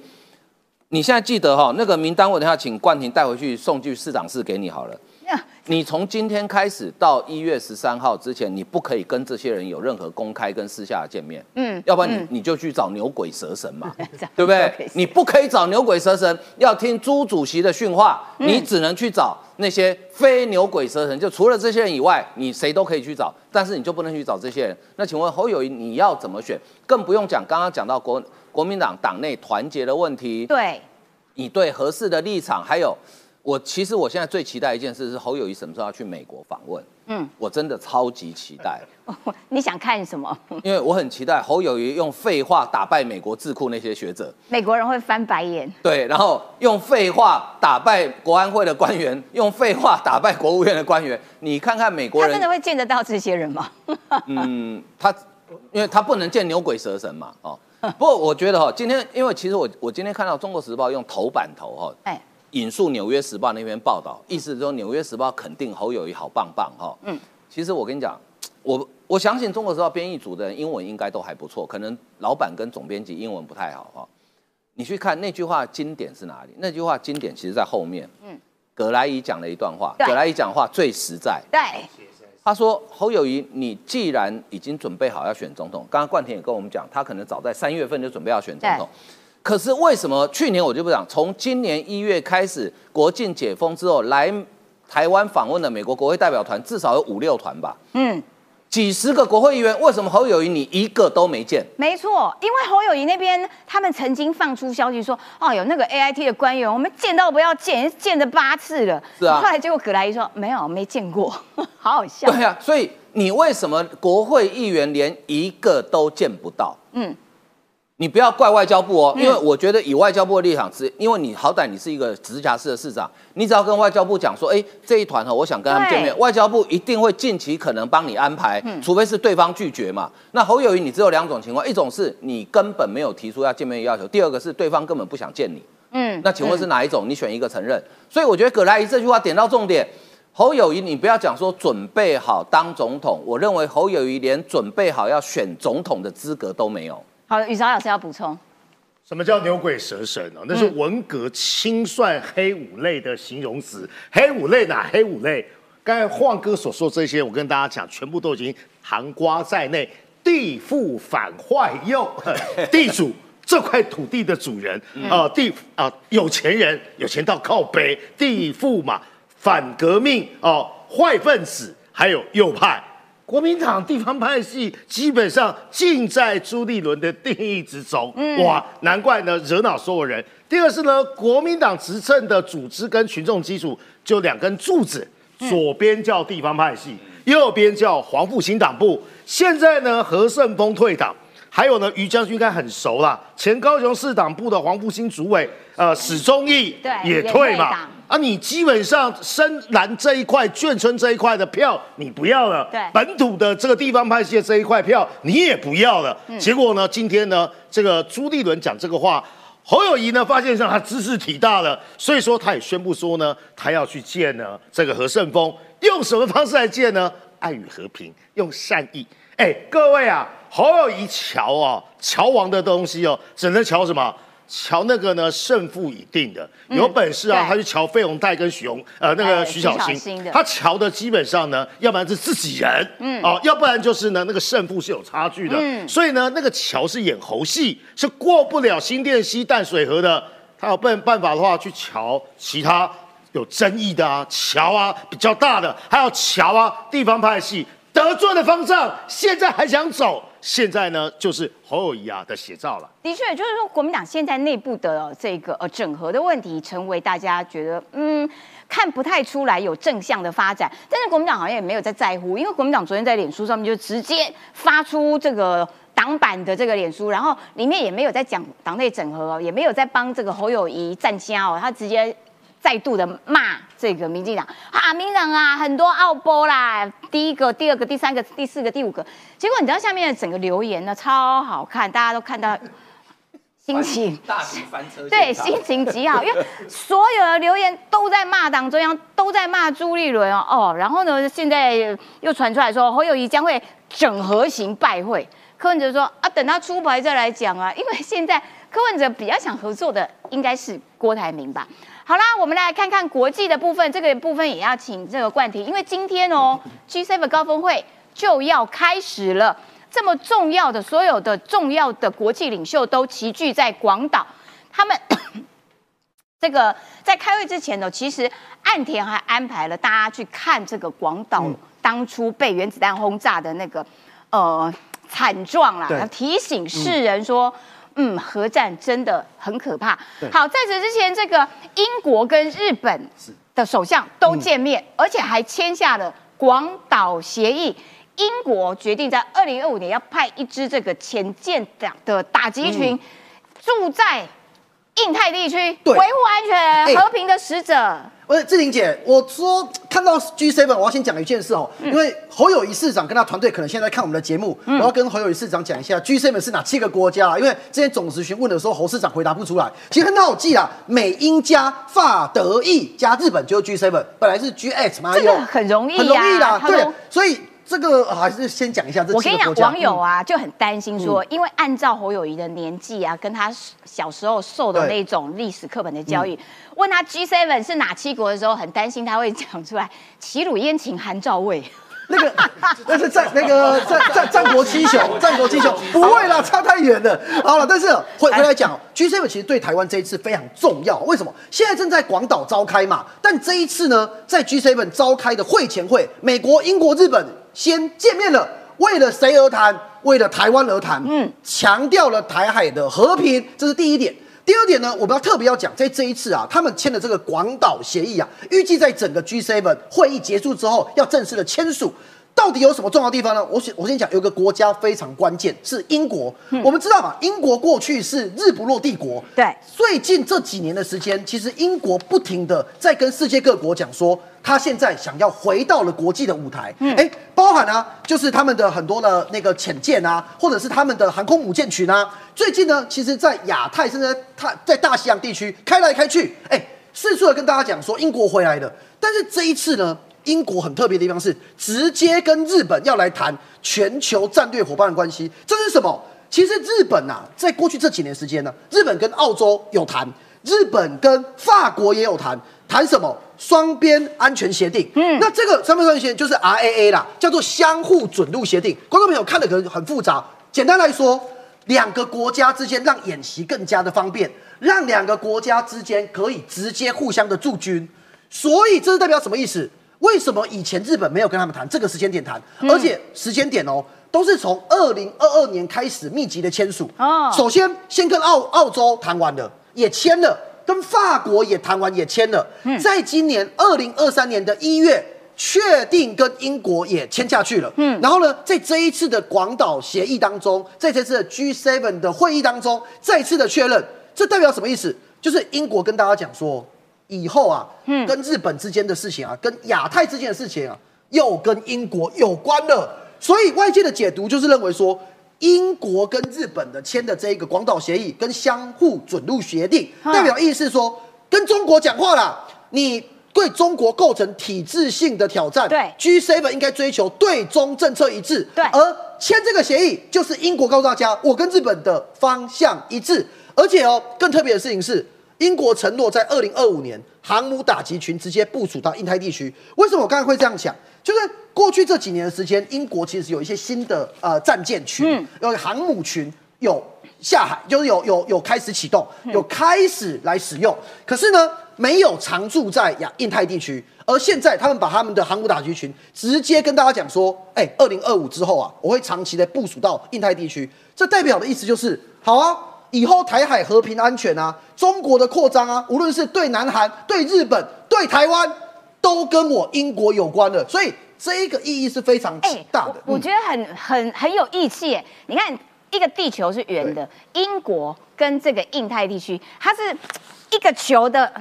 你现在记得哈、那个名单，我等下请冠廷带回去送去市长室给你好了。呀你从今天开始到一月十三号之前，你不可以跟这些人有任何公开跟私下的见面，嗯要不然你、嗯你就去找牛鬼蛇神嘛，找对不对？你不可以找牛鬼蛇神，要听朱主席的训话，嗯你只能去找那些非牛鬼蛇神，就除了这些人以外，你谁都可以去找，但是你就不能去找这些人。那请问侯友谊你要怎么选？更不用讲刚刚讲到国国民党党内团结的问题，对，你对合适的立场，还有我其实我现在最期待一件事是侯友谊什么时候要去美国访问，嗯，我真的超级期待，你想看什么？因为我很期待侯友谊用废话打败美国智库那些学者，美国人会翻白眼。对，然后用废话打败国安会的官员，用废话打败国务院的官员，你看看美国人他真的会见得到这些人吗？嗯，他因为他不能见牛鬼蛇神嘛，哦。不过我觉得哈，今天因为其实我我今天看到《中国时报》用头版头哈，哎，引述《纽约时报》那篇报道，意思是说《纽约时报》肯定侯友谊好棒棒哈。嗯嗯，其实我跟你讲，我我相信《中国时报》编译组的人英文应该都还不错，可能老板跟总编辑英文不太好哈。你去看那句话经典是哪里？那句话经典其实在后面。葛莱仪讲了一段话，葛莱仪讲话最实在。对，他说：“侯友谊，你既然已经准备好要选总统，刚刚冠廷也跟我们讲，他可能早在三月份就准备要选总统。可是为什么去年我就不讲？从今年一月开始，国境解封之后，来台湾访问的美国国会代表团至少有五六团吧，嗯，几十个国会议员。为什么侯友谊你一个都没见？没错，因为侯友谊那边他们曾经放出消息说，哦，有那个 AIT 的官员，我们见到不要见，见了八次了。是啊后来结果葛莱伊说没有，没见过，好好笑。对啊，所以你为什么国会议员连一个都见不到？嗯，你不要怪外交部哦，因为我觉得以外交部的立场是，因为你好歹你是一个直辖市的市长，你只要跟外交部讲说，哎，这一团哈，我想跟他们见面，外交部一定会尽其可能帮你安排，除非是对方拒绝嘛。那侯友谊你只有两种情况，一种是你根本没有提出要见面的要求，第二个是对方根本不想见你。嗯，那请问是哪一种？你选一个承认。所以我觉得葛莱仪这句话点到重点。侯友谊，你不要讲说准备好当总统，我认为侯友谊连准备好要选总统的资格都没有。好，宇昭老师要补充。什么叫牛鬼蛇神呢、那是文革清算黑五类的形容词。黑五类哪黑五类？刚才晃哥所说这些，我跟大家讲，全部都已经含瓜在内。地富反坏右，地主这块土地的主人，呃，地啊、有钱人，有钱到靠北，地富嘛，反革命哦、坏分子，还有右派。国民党地方派系基本上尽在朱立伦的定义之中，哇，难怪呢惹恼所有人。第二是呢，国民党执政的组织跟群众基础就两根柱子，左边叫地方派系，右边叫黄复兴党部。现在呢，何胜峰退党，还有呢，于将军应该很熟啦，前高雄市党部的黄复兴主委，呃，史忠义对也也退嘛。啊，你基本上深蓝这一块、眷村这一块的票你不要了，对本土的这个地方派系的这一块票你也不要了。结果呢，今天呢，这个朱立伦讲这个话，侯友谊呢发现上他知识体大了，所以说他也宣布说呢，他要去见呢这个何胜峰，用什么方式来见呢？爱与和平，用善意。哎，各位啊，侯友谊瞧啊，瞧王的东西哦，只能瞧什么？瞧那个呢，胜负已定的，有本事啊，对。他去瞧费鸿泰跟许荣，呃，那个哎徐小新他瞧的基本上呢，要不然是自己人，嗯，哦，要不然就是呢，那个胜负是有差距的，嗯。所以呢，那个桥是演猴戏，是过不了新店溪淡水河的。他有办办法的话，去瞧其他有争议的啊，桥啊比较大的，还有桥啊地方派系得罪的方向，现在还想走，现在呢就是侯友谊啊的写照了。的确，就是说国民党现在内部的这个呃整合的问题，成为大家觉得嗯看不太出来有正向的发展。但是国民党好像也没有在在乎，因为国民党昨天在脸书上面就直接发出这个党版的这个脸书，然后里面也没有在讲党内整合，也没有在帮这个侯友谊站家哦，他直接。再度的骂这个民进党啊，民进党啊，很多奥波啦，第一个、第二个、第三个、第四个、第五个，结果你知道下面的整个留言呢，超好看，大家都看到心情大型翻车对，心情极好，因为所有的留言都在骂党中央，都在骂朱立伦哦。哦，然后呢，现在又传出来说侯友谊将会整合型拜会。柯文哲说啊，等他出牌再来讲啊，因为现在柯文哲比较想合作的应该是郭台铭吧。好啦，我们来看看国际的部分，这个部分也要请这个冠廷，因为今天哦 G7 高峰会就要开始了。这么重要的所有的重要的国际领袖都齐聚在广岛，他们 这个在开会之前呢，其实岸田还安排了大家去看这个广岛当初被原子弹轰炸的那个呃惨状啦对，提醒世人说。嗯，核战真的很可怕。好，在此之前，这个英国跟日本的首相都见面，而且还签下了广岛协议。英国决定在二零二五年要派一支这个潜舰长的打击群，住在印太地区，维对护安全、哎。和平的使者。不是，志玲姐，我说看到 G7，我要先讲一件事哦，因为侯友谊市长跟他团队可能现在看我们的节目，我要跟侯友谊市长讲一下 G7 是哪七个国家啊？因为之前总咨询问的时候，侯市长回答不出来，其实很好记啊，美英加法德意加日本就是 G7，本来是 G8 嘛，这个很容易呀很容易啦，对，所以这个啊还是先讲一下这我跟你讲。网友啊就很担心说，因为按照侯友谊的年纪啊，跟他小时候受的那种历史课本的教育，问他 G7 是哪七国的时候，很担心他会讲出来齐鲁燕秦韩赵魏。那个 那是战那个战战 战国七雄，战国七雄不会啦，差太远了。好了，但是回回来讲，G7 其实对台湾这一次非常重要。为什么？现在正在广岛召开嘛，但这一次呢，在 G7 召开的会前会，美国、英国、日本先见面了。为了谁而谈？为了台湾而谈。嗯，强调了台海的和平，这是第一点。第二点呢，我们要特别要讲，在这一次啊，他们签的这个广岛协议啊，预计在整个 G7 会议结束之后要正式的签署。到底有什么重要地方呢？我先我先讲，有个国家非常关键，是英国。我们知道嘛，英国过去是日不落帝国，对最近这几年的时间，其实英国不停的在跟世界各国讲说，他现在想要回到了国际的舞台。嗯哎、包含啊，就是他们的很多的那个潜舰啊，或者是他们的航空母舰群啊。最近呢，其实，在亚太甚至在太在大西洋地区开来开去，哎、四处的跟大家讲说英国回来了。但是这一次呢，英国很特别的地方是，直接跟日本要来谈全球战略伙伴的关系。这是什么？其实日本啊，在过去这几年时间呢，日本跟澳洲有谈，日本跟法国也有谈，谈什么？双边安全协定。嗯，那这个双边安全协定就是 RAA 啦，叫做相互准入协定。观众朋友看的可能很复杂，简单来说，两个国家之间让演习更加的方便，让两个国家之间可以直接互相的驻军。所以这是代表什么意思？为什么以前日本没有跟他们谈这个时间点谈，而且时间点哦都是从二零二二年开始密集的签署。哦首先先跟澳澳洲谈完了，也签了，跟法国也谈完也签了，在今年二零二三年的一月。确定跟英国也签下去了，嗯，然后呢，在这一次的广岛协议当中，在这次的 G7 的会议当中，再次的确认，这代表什么意思？就是英国跟大家讲说，以后啊，嗯，跟日本之间的事情啊，跟亚太之间的事情啊，又跟英国有关了。所以外界的解读就是认为说，英国跟日本的签的这一个广岛协议跟相互准入协定，嗯代表意思是说，跟中国讲话啦，你对中国构成体制性的挑战。对，G7 应该追求对中政策一致。对而签这个协议就是英国告诉大家，我跟日本的方向一致。而且哦，更特别的事情是，英国承诺在二零二五年航母打击群直接部署到印太地区。为什么我刚才会这样讲？就是过去这几年的时间，英国其实有一些新的呃战舰群，有航母群有下海，就是有有有开始启动，有开始来使用。可是呢，没有常驻在亚印太地区。而现在，他们把他们的航母打击群直接跟大家讲说：“哎、二零二五之后啊，我会长期的部署到印太地区。”这代表的意思就是，好啊，以后台海和平安全啊，中国的扩张啊，无论是对南韩、对日本、对台湾，都跟我英国有关的。所以这一个意义是非常哎、大的。我我觉得很很很有义气耶。你看，一个地球是圆的，英国跟这个印太地区，它是 一个球的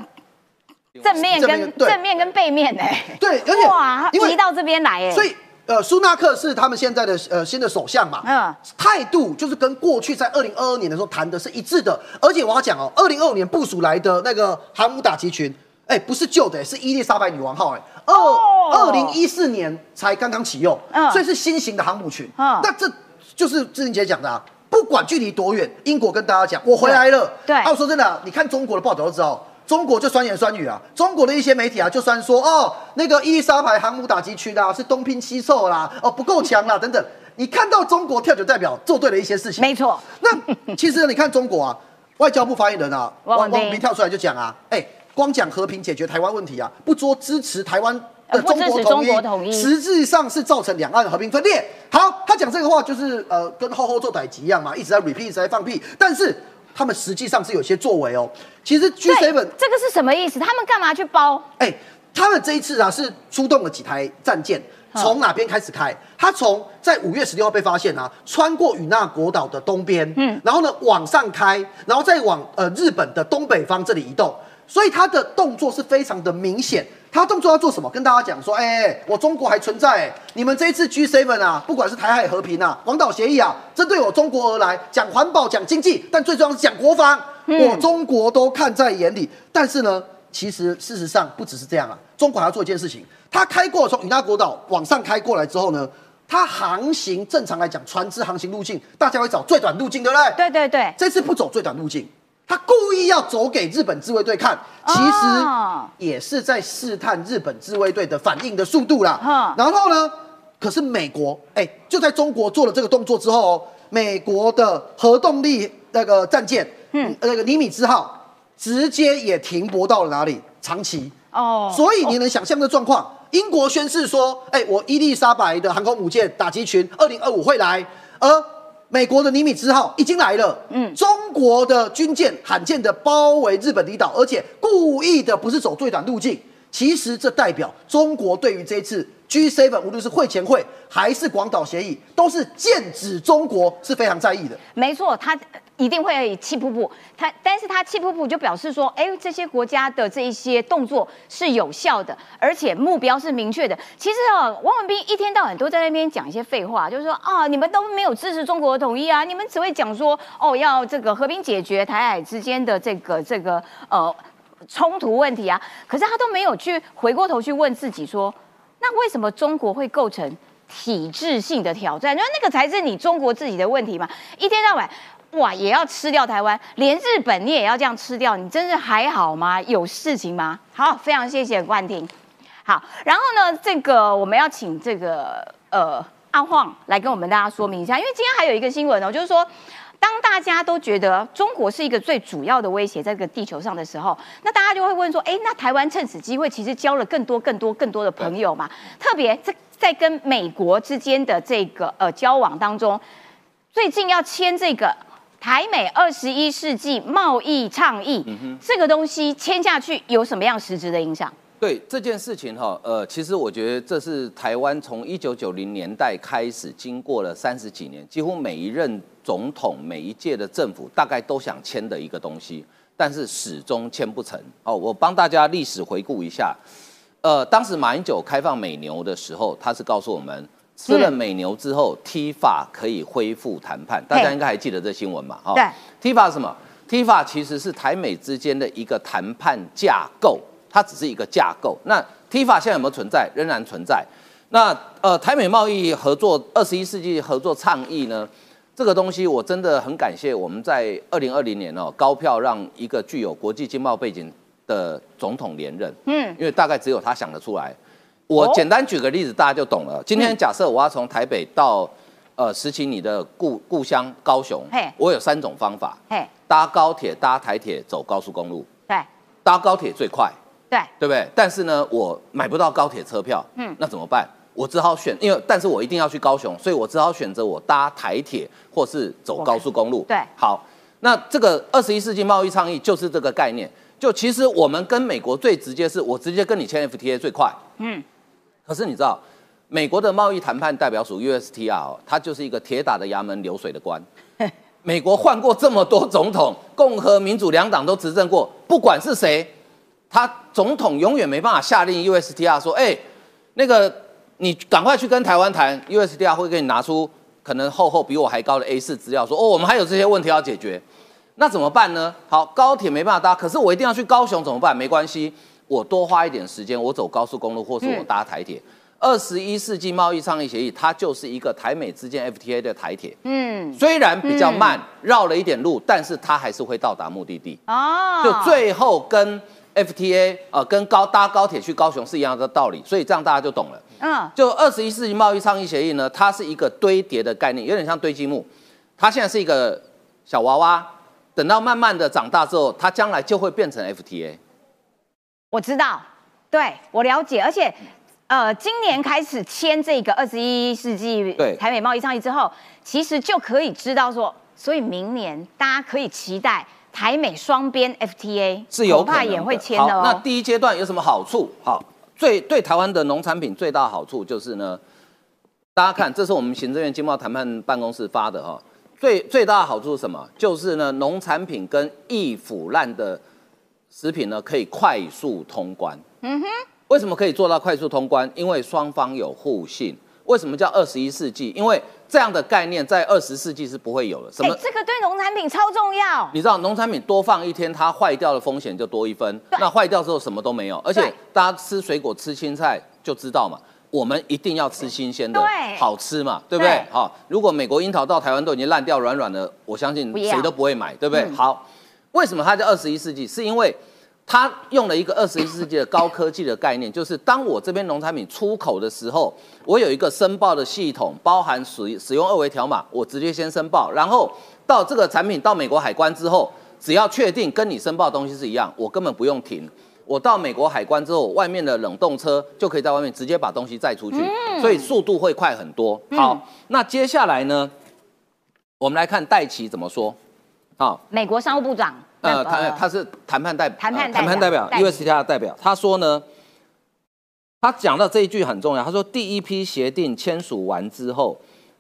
正面跟正面跟背面哎。对而且哇，移到这边来哎。所以呃，苏纳克是他们现在的呃新的首相嘛，嗯。态度就是跟过去在二零二二年的时候谈的是一致的，而且我要讲哦，二零二五年部署来的那个航母打击群，哎，不是旧的，是伊丽莎白女王号，哎，二二零一四年才刚刚启用，嗯。所以是新型的航母群，嗯。那这就是志玲姐讲的啊。不管距离多远，英国跟大家讲，我回来了。对。啊，我说真的啊，你看中国的报道都知道，中国就酸言酸语啊。中国的一些媒体啊，就酸说哦，那个伊丽莎白航母打击区啦是东拼西凑啦，哦不够强啦等等。你看到中国跳就代表做对了一些事情。没错，那其实你看中国啊，外交部发言人啊，汪汪文斌跳出来就讲啊，哎，光讲和平解决台湾问题啊，不说支持台湾呃的中国统一，实质上是造成两岸和平分裂。好，他讲这个话就是呃跟后后做歹机一样嘛，一直在 repeat，一直在放屁，但是他们实际上是有些作为哦。其实 G 对7这个是什么意思？他们干嘛去包？哎，他们这一次啊是出动了几台战舰，从哪边开始开？他从在五月十六号被发现啊，穿过与那国岛的东边，嗯，然后呢往上开，然后再往呃日本的东北方这里移动，所以他的动作是非常的明显。他动作要做什么？跟大家讲说，哎、我中国还存在、哎你们这一次 G7 啊，不管是台海和平啊、广岛协议啊，针对我中国而来，讲环保、讲经济，但最重要是讲国防，我中国都看在眼里。但是呢，其实事实上不只是这样啊，中国还要做一件事情，他开过从与那国岛往上开过来之后呢，它航行正常来讲，船只航行路径，大家会找最短路径，对不对？对对对，这次不走最短路径，他故意要走给日本自卫队看，其实哦也是在试探日本自卫队的反应的速度啦。然后呢，可是美国哎、就在中国做了这个动作之后哦，美国的核动力那个战舰，嗯，那个尼米兹号直接也停泊到了哪里？长崎。哦，所以你能想象的状况，英国宣誓说，哎、我伊丽莎白的航空母舰打击群二零二五会来，而美国的尼米兹号已经来了，嗯，中国的军舰罕见的包围日本离岛，而且故意的不是走最短路径。其实这代表中国对于这一次 G7，无论是会前会还是广岛协议，都是剑指中国是非常在意的。没错，他一定会气噗噗。他，但是他气噗噗就表示说，哎，这些国家的这一些动作是有效的，而且目标是明确的。其实啊，王文斌一天到晚都在那边讲一些废话，就是说啊，你们都没有支持中国的统一啊，你们只会讲说哦，要这个和平解决台海之间的这个这个呃冲突问题啊。可是他都没有去回过头去问自己说，那为什么中国会构成体制性的挑战？那那个才是你中国自己的问题嘛？一天到晚。哇，也要吃掉台湾，连日本你也要这样吃掉，你真是还好吗？有事情吗？好，非常谢谢冠廷。好，然后呢，这个我们要请这个呃阿晃来跟我们大家说明一下，因为今天还有一个新闻哦，就是说，当大家都觉得中国是一个最主要的威胁在这个地球上的时候，那大家就会问说，哎，那台湾趁此机会其实交了更多、更多、更多的朋友嘛？特别在在跟美国之间的这个呃交往当中，最近要签这个。台美二十一世纪贸易倡议，这个东西签下去有什么样实质的影响？对这件事情哈，呃，其实我觉得这是台湾从一九九零年代开始，经过了三十几年，几乎每一任总统、每一届的政府大概都想签的一个东西，但是始终签不成。哦，我帮大家历史回顾一下，呃，当时马英九开放美牛的时候，他是告诉我们。吃了美牛之后，TIFA 可以恢复谈判，大家应该还记得这新闻吧？哈，对，T 法是什么？TIFA 其实是台美之间的一个谈判架构，它只是一个架构。那 TIFA 现在有没有存在？仍然存在。那呃，台美贸易合作二十一世纪合作倡议呢？这个东西我真的很感谢我们在二零二零年哦，高票让一个具有国际经贸背景的总统连任。嗯，因为大概只有他想得出来。我简单举个例子，大家就懂了。今天假设我要从台北到呃实行你的故故乡高雄，我有三种方法：搭高铁、搭台铁、走高速公路。对，搭高铁最快，对，对不对？但是呢，我买不到高铁车票，嗯，那怎么办？我只好选，因为但是我一定要去高雄，所以我只好选择我搭台铁或是走高速公路。对，好，那这个二十一世纪贸易倡议就是这个概念。就其实我们跟美国最直接是我直接跟你签 FTA 最快，嗯。可是你知道，美国的贸易谈判代表署 USTR，它就是一个铁打的衙门流水的官。美国换过这么多总统，共和民主两党都执政过，不管是谁，他总统永远没办法下令 USTR 说：“哎，那个你赶快去跟台湾谈。”USTR 会给你拿出可能厚厚比我还高的 A 四资料，说：“哦，我们还有这些问题要解决。”那怎么办呢？好，高铁没办法搭，可是我一定要去高雄，怎么办？没关系。我多花一点时间，我走高速公路，或是我搭台铁。二十一世纪贸易倡议协议，它就是一个台美之间 FTA 的台铁。嗯，虽然比较慢，绕了一点路，但是它还是会到达目的地。哦，就最后跟 FTA 呃，跟高搭高铁去高雄是一样的道理，所以这样大家就懂了。嗯，就二十一世纪贸易倡议协议呢，它是一个堆叠的概念，有点像堆积木。它现在是一个小娃娃，等到慢慢的长大之后，它将来就会变成 FTA。我知道，对我了解，而且，呃，今年开始签这个二十一世纪台美贸易倡议之后，其实就可以知道说，所以明年大家可以期待台美双边 FTA 是有怕也会签的哦。那第一阶段有什么好处？好，最对台湾的农产品最大好处就是呢，大家看，这是我们行政院经贸谈判办公室发的哈，最最大的好处是什么？就是呢，农产品跟易腐烂的。食品呢可以快速通关，嗯哼，为什么可以做到快速通关？因为双方有互信。为什么叫二十一世纪？因为这样的概念在二十世纪是不会有的。什么？这个对农产品超重要。你知道农产品多放一天，它坏掉的风险就多一分。那坏掉之后什么都没有。而且大家吃水果吃青菜就知道嘛，我们一定要吃新鲜的，好吃嘛，对不对？好，如果美国樱桃到台湾都已经烂掉软软的，我相信谁都不会买，对不对？好。为什么它叫二十一世纪？是因为它用了一个二十一世纪的高科技的概念，就是当我这边农产品出口的时候，我有一个申报的系统，包含使使用二维条码，我直接先申报，然后到这个产品到美国海关之后，只要确定跟你申报的东西是一样，我根本不用停，我到美国海关之后，外面的冷冻车就可以在外面直接把东西载出去，所以速度会快很多。好，那接下来呢，我们来看戴奇怎么说。好，美国商务部长。呃，他他是谈判代谈判谈判代表 USTR 代表，他说呢，他讲到这一句很重要，他说第一批协定签署完之后，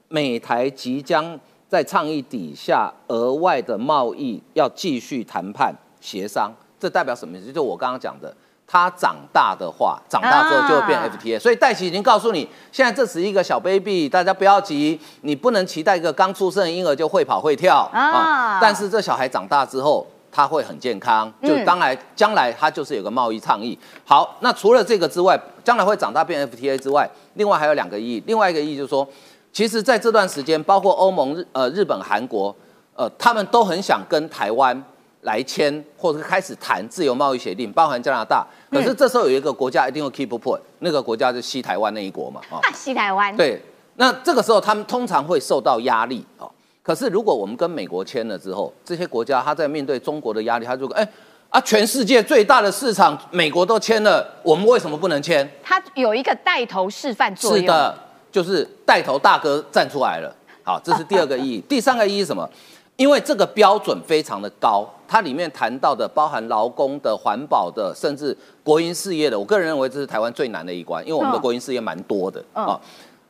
美台即将在倡议底下额外的贸易要继续谈判协商，这代表什么？意思？就我刚刚讲的，他长大的话，长大之后就会变啊。FTA，、所以戴奇已经告诉你，现在这是一个小 baby，大家不要急，你不能期待一个刚出生的婴儿就会跑会跳啊。啊，但是这小孩长大之后。他会很健康，就嗯当来将来它就是有个贸易倡议。好，那除了这个之外，将来会长大变 FTA 之外，另外还有两个意义。另外一个意义就是说，其实在这段时间，包括欧盟、日呃日本、韩国，呃，他们都很想跟台湾来签或者是开始谈自由贸易协定，包含加拿大。可是这时候有一个国家一定会 keep point，那个国家就是西台湾那一国嘛，啊、啊，西台湾，对，那这个时候他们通常会受到压力哦。可是如果我们跟美国签了之后，这些国家他在面对中国的压力，他就哎啊，全世界最大的市场美国都签了，我们为什么不能签？它有一个带头示范作用。是的，就是带头大哥站出来了。好，这是第二个意义。第三个意义是什么？因为这个标准非常的高，它里面谈到的包含劳工的、环保的，甚至国营事业的。我个人认为这是台湾最难的一关，因为我们的嗯国营事业蛮多的嗯啊。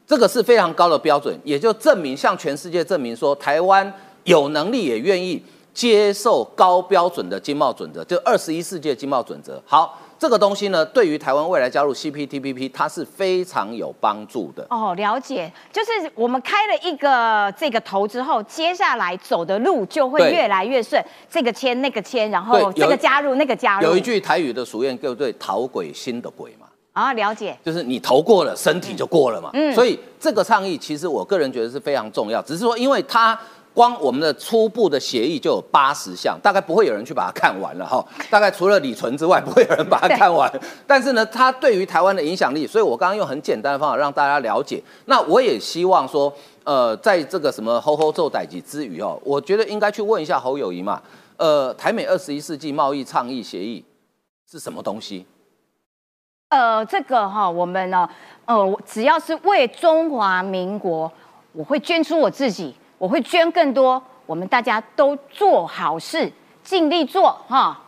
这个是非常高的标准，也就证明向全世界证明说，台湾有能力也愿意接受高标准的经贸准则，就二十一世纪的经贸准则。好，这个东西呢，对于台湾未来加入 CPTPP，它是非常有帮助的。哦，了解，就是我们开了一个这个头之后，接下来走的路就会越来越顺，这个签那个签，然后这个加入那个加入。有一句台语的俗谚，对不对？讨鬼心的鬼嘛，啊，了解，就是你投过了，身体就过了嘛。嗯所以这个倡议其实我个人觉得是非常重要，只是说因为它。光我们的初步的协议就有八十项，大概不会有人去把它看完了哈。大概除了李纯之外，不会有人把它看完。但是呢，它对于台湾的影响力，所以我刚刚用很简单的方法让大家了解。那我也希望说，呃，在这个什么吼吼奏歹己之余哦，我觉得应该去问一下侯友谊嘛，呃，台美二十一世纪贸易倡议协议是什么东西？呃，这个哈，我们呢，呃，只要是为中华民国，我会捐出我自己，我会捐更多，我们大家都做好事，尽力做哈。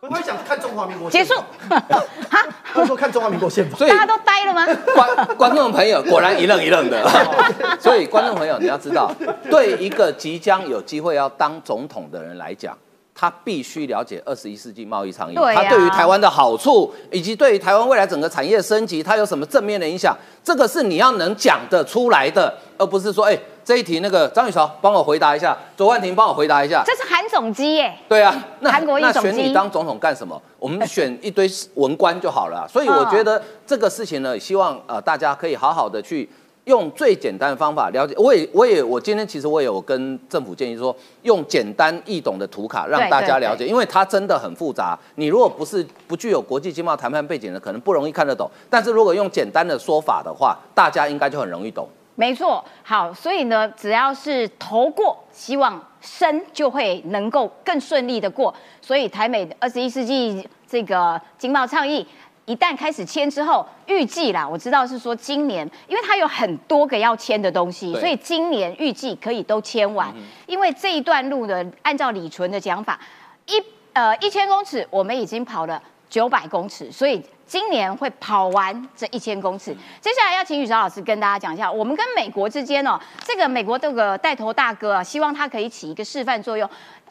我会想看中华民国结束，哈，他说看中华民国宪法。所以大家都呆了吗？观观众朋友果然一愣一愣的，所以观众朋友你要知道，对一个即将有机会要当总统的人来讲，他必须了解二十一世纪贸易倡议，对啊它对于台湾的好处，以及对于台湾未来整个产业升级，它有什么正面的影响，这个是你要能讲得出来的，而不是说，哎、这一题那个张雨韶帮我回答一下，左万庭帮我回答一下，这是韩总机耶，对啊，那韩国瑜那选你当总统干什么？我们选一堆文官就好了啊。所以我觉得这个事情呢，希望呃大家可以好好的去用最简单的方法了解。我也我也我今天其实我也有跟政府建议说，用简单易懂的图卡让大家了解，因为它真的很复杂。你如果不是不具有国际经贸谈判背景的，可能不容易看得懂。但是如果用简单的说法的话，大家应该就很容易懂。没错，好，所以呢，只要是投过，希望生就会能够更顺利的过。所以台美二十一世纪这个经贸倡议一旦开始签之后，预计啦，我知道是说今年，因为它有很多个要签的东西，所以今年预计可以都签完。因为这一段路呢，按照李纯的讲法，一呃一千公尺我们已经跑了九百公尺，所以今年会跑完这一千公尺。接下来要请宇韶老师跟大家讲一下，我们跟美国之间哦，这个美国这个带头大哥啊，希望他可以起一个示范作用。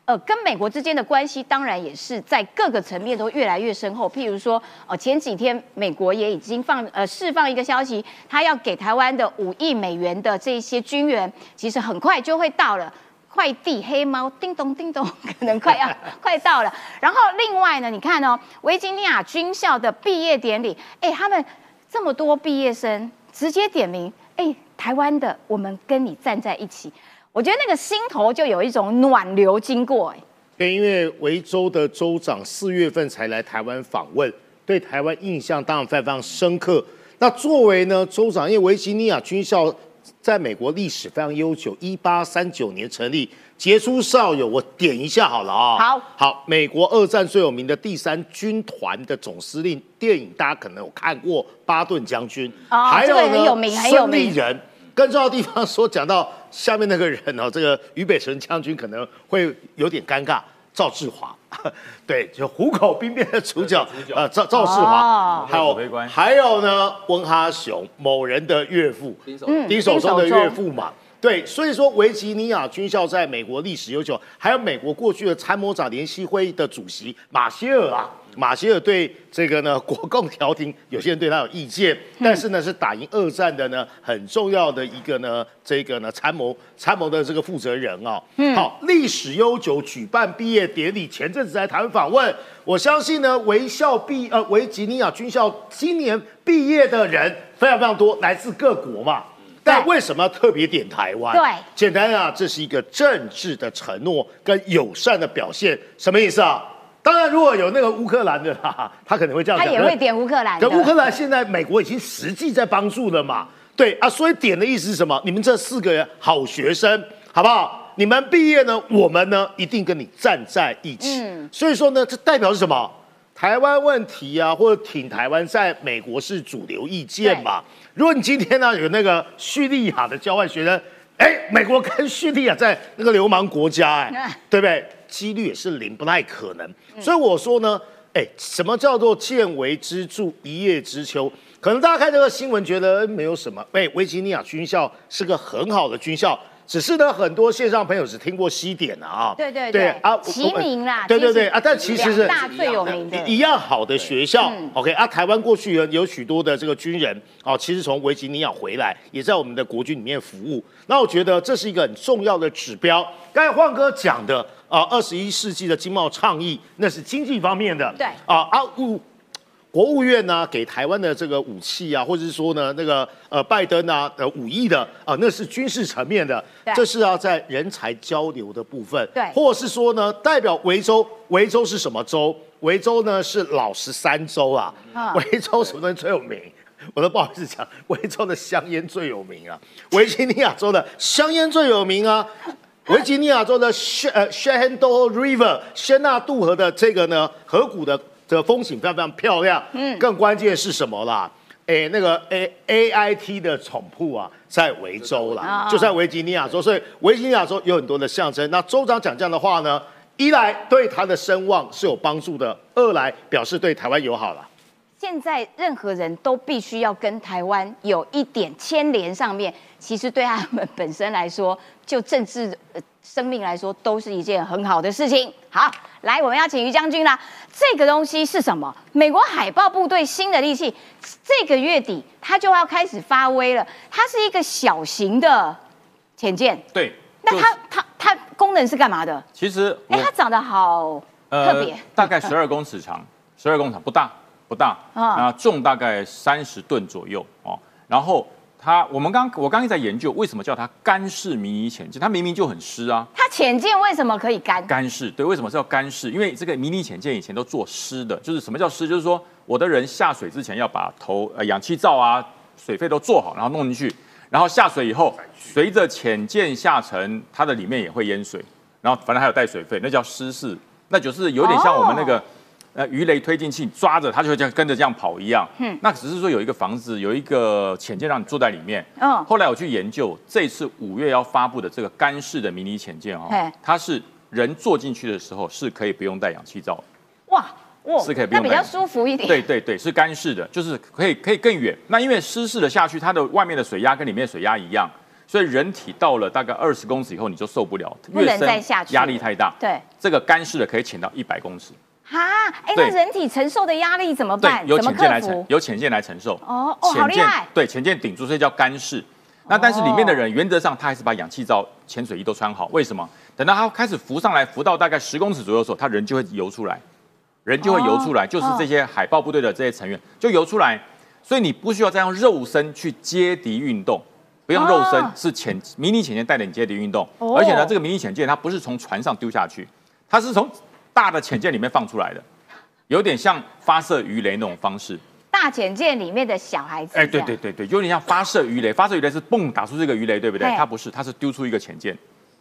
呃，跟美国之间的关系当然也是在各个层面都越来越深厚。譬如说，呃，前几天美国也已经放呃释放一个消息，他要给台湾的五亿美元的这些军援，其实很快就会到了。快递黑猫叮咚叮咚，可能快要 快到了。然后另外呢，你看哦，维吉尼亚军校的毕业典礼，哎，他们这么多毕业生直接点名，哎，台湾的，我们跟你站在一起。我觉得那个心头就有一种暖流经过，哎，对，因为维州的州长四月份才来台湾访问，对台湾印象当然非常深刻。那作为呢州长，因为维吉尼亚军校在美国历史非常悠久，一八三九年成立，杰出校友，我点一下好了啊、好。好，美国二战最有名的第三军团的总司令，电影大家可能有看过，巴顿将军，哦还有呢，这个很有名很有孙立名人。更重要的地方说，讲到下面那个人哦，这个俞北辰将军可能会有点尴尬。赵志华，对，就虎口兵变的主角呃赵赵志哦。华，还有还有呢温哈雄某人的岳父，丁守嗯丁守中的岳父嘛。对，所以说维吉尼亚军校在美国历史悠久，还有美国过去的参谋长联席会议的主席马歇尔啊，马歇尔对这个呢国共调停，有些人对他有意见，但是呢是打赢二战的呢很重要的一个呢这个呢参谋参谋的这个负责人哦。好，历史悠久，举办毕业典礼，前阵子在台湾访问，我相信呢维校毕呃维吉尼亚军校今年毕业的人非常非常多，来自各国嘛。但为什么要特别点台湾？对简单啊，这是一个政治的承诺跟友善的表现，什么意思啊？当然，如果有那个乌克兰的啦，他可能会这样讲，他也会点乌克兰的。可乌克兰现在美国已经实际在帮助了嘛？对啊，所以点的意思是什么？你们这四个人好学生，好不好？你们毕业呢，我们呢一定跟你站在一起。嗯所以说呢，这代表是什么？台湾问题啊，或者挺台湾，在美国是主流意见嘛？如果你今天呢有那个叙利亚的交换学生，哎，美国跟叙利亚在那个流氓国家，哎嗯，对不对？几率也是零，不太可能。所以我说呢，哎，什么叫做见微知著，一叶知秋？可能大家看这个新闻觉得没有什么，哎，维吉尼亚军校是个很好的军校，只是呢，很多线上朋友只听过西点啊，对对对啊，齐名啦，对对对啊，但其实是两大最有名的一一样好的学校嗯，OK 啊，台湾过去有有许多的这个军人啊，其实从维吉尼亚回来，也在我们的国军里面服务。那我觉得这是一个很重要的指标。刚才晃哥讲的啊，二十一世纪的经贸倡议，那是经济方面的，对啊啊务。国务院呢给台湾的这个武器啊，或者是说呢那个呃拜登啊呃武艺的啊、那是军事层面的对，这是要在人才交流的部分，对或是说呢代表维州，维州是什么州？维州呢是老十三州啊，嗯维州什么东西最有名？我都不好意思讲，维州的香烟最有名啊，维吉尼亚州的香烟最有名啊。维吉尼亚州的谢呃 Shenandoah River 仙纳渡河的这个呢河谷的这个风景非常非常漂亮，嗯，更关键是什么啦？哎，那个 A A I T 的总部啊，在维州啦，啊就在维吉尼亚州，所以维吉尼亚州有很多的象征。那州长讲这样的话呢，一来对他的声望是有帮助的，二来表示对台湾友好了。现在任何人都必须要跟台湾有一点牵连，上面其实对他们本身来说，就政治、呃、生命来说，都是一件很好的事情。好，来，我们要请于将军啦。这个东西是什么？美国海豹部队新的利器，这个月底它就要开始发威了。它是一个小型的潜舰，对，那它它它功能是干嘛的？其实我哎，它长得好特别，大概十二公尺长，十二公尺不大不大，啊啊，重大概三十吨左右哦。然后它，我们刚我刚刚在研究为什么叫它干式迷你潜舰，它明明就很湿啊。它潜舰为什么可以干？干式对，为什么是叫干式？因为这个迷你潜舰以前都做湿的，就是什么叫湿？就是说我的人下水之前要把头呃氧气罩啊、水费都做好，然后弄进去，然后下水以后，随着潜舰下沉，它的里面也会淹水，然后反正还有带水费，那叫湿式，那就是有点像我们那个。哦呃，鱼雷推进器抓着它就会这样跟着这样跑一样。嗯那只是说有一个房子有一个潜舰让你坐在里面。嗯后来我去研究，这次五月要发布的这个干式的迷你潜舰哦，它是人坐进去的时候是可以不用带氧气罩的。哇哇，是可以不那比较舒服一点。对对对，是干式的，就是可以可以更远。那因为湿式的下去，它的外面的水压跟里面的水压一样，所以人体到了大概二十公尺以后你就受不了，不能再下去压力太大。对这个干式的可以潜到一百公尺，哈，哎，对那人体承受的压力怎么办？，由潜舰来，？承由潜舰来承受。哦哦好潜舰厉害对，潜舰顶住，所以叫干式。那但是里面的人原则上他还是把氧气罩、潜水衣都穿好。为什么？等到他开始浮上来，浮到大概十公尺左右的时候，他人就会游出来，人就会游出来，哦就是这些海豹部队的这些成员就游出来。所以你不需要再用肉身去接敌运动，不用肉身，哦是潜迷你潜舰带领接敌运动。哦而且呢，这个迷你潜舰它不是从船上丢下去，它是从大的潜舰里面放出来的，有点像发射鱼雷那种方式。大潜舰里面的小孩子，哎，对对，对对，有点像发射鱼雷，发射鱼雷是蹦打出这个鱼雷，对不对？它不是，它是丢出一个潜舰。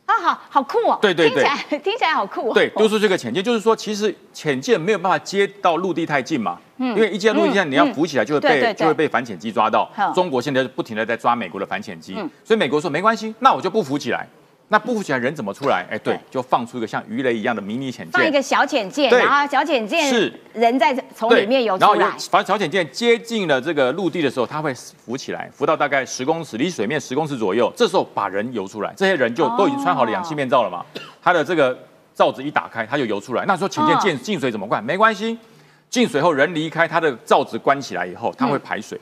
啊，好好酷哦，对对对。听起来 听起来好酷哦，对，丢出这个潜舰，就是说，其实潜舰没有办法接到陆地太近嘛，嗯。因为一接到陆地太近，你要浮起来就会被就会被反潜机抓到。中国现在就不停的在抓美国的反潜机嗯，所以美国说没关系，那我就不浮起来，那不浮起来人怎么出来？哎，对对，就放出一个像鱼雷一样的迷你潜舰，放一个小潜舰，然后小潜舰是人在从里面游然后有出来，反正小潜舰接近了这个陆地的时候，它会浮起来，浮到大概十公尺，离水面十公尺左右。这时候把人游出来，这些人就都已经穿好了氧气面罩了嘛，它的这个罩子一打开，它就游出来。那时候潜舰哦进进水怎么办？没关系，进水后人离开，它的罩子关起来以后，它会排水，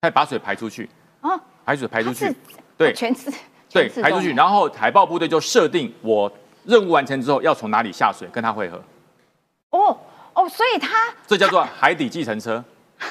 它会把水排出去，哦，排水排出去对全自对，排出去。然后海豹部队就设定我任务完成之后要从哪里下水跟他会合，哦哦，所以他 这叫做海底计程车。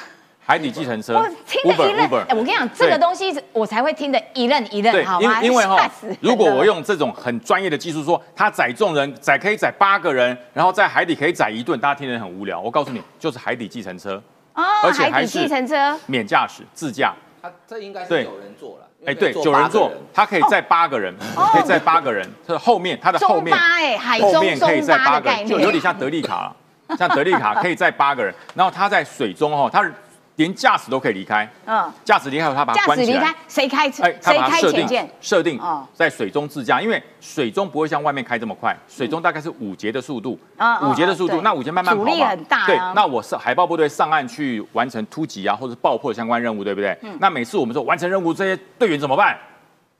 海底计程车我听得一愣哎我跟你讲，这个东西我才会听得一愣一愣，对好，吗？因为因为哈如果我用这种很专业的技术说，它载重人载可以载八个人，然后在海底可以载一顿，大家听得很无聊。我告诉你，就是海底计程车，哦，而且还是海底计程车，免驾驶自驾。它这应该是有人坐了，因哎，对，九人座它可以载八个人，可以载八个人。这后面它的后面哎，海后中面可以载八个人，就有点像德利卡了，像德利卡可以载八个人，然后它在水中哦，它连驾驶都可以离开，嗯，驾驶离开后他把驾驶离开。，谁开车哎，？他谁开把它设定潜舰？设定哦在水中自驾，因为水中不会像外面开这么快，水中大概是五节的速度嗯嗯，五节的速度，嗯那五节慢慢跑阻力嘛很大啊对，那我是海豹部队上岸去完成突击啊，或者爆破相关任务，对不对？嗯那每次我们说完成任务，这些队员怎么办？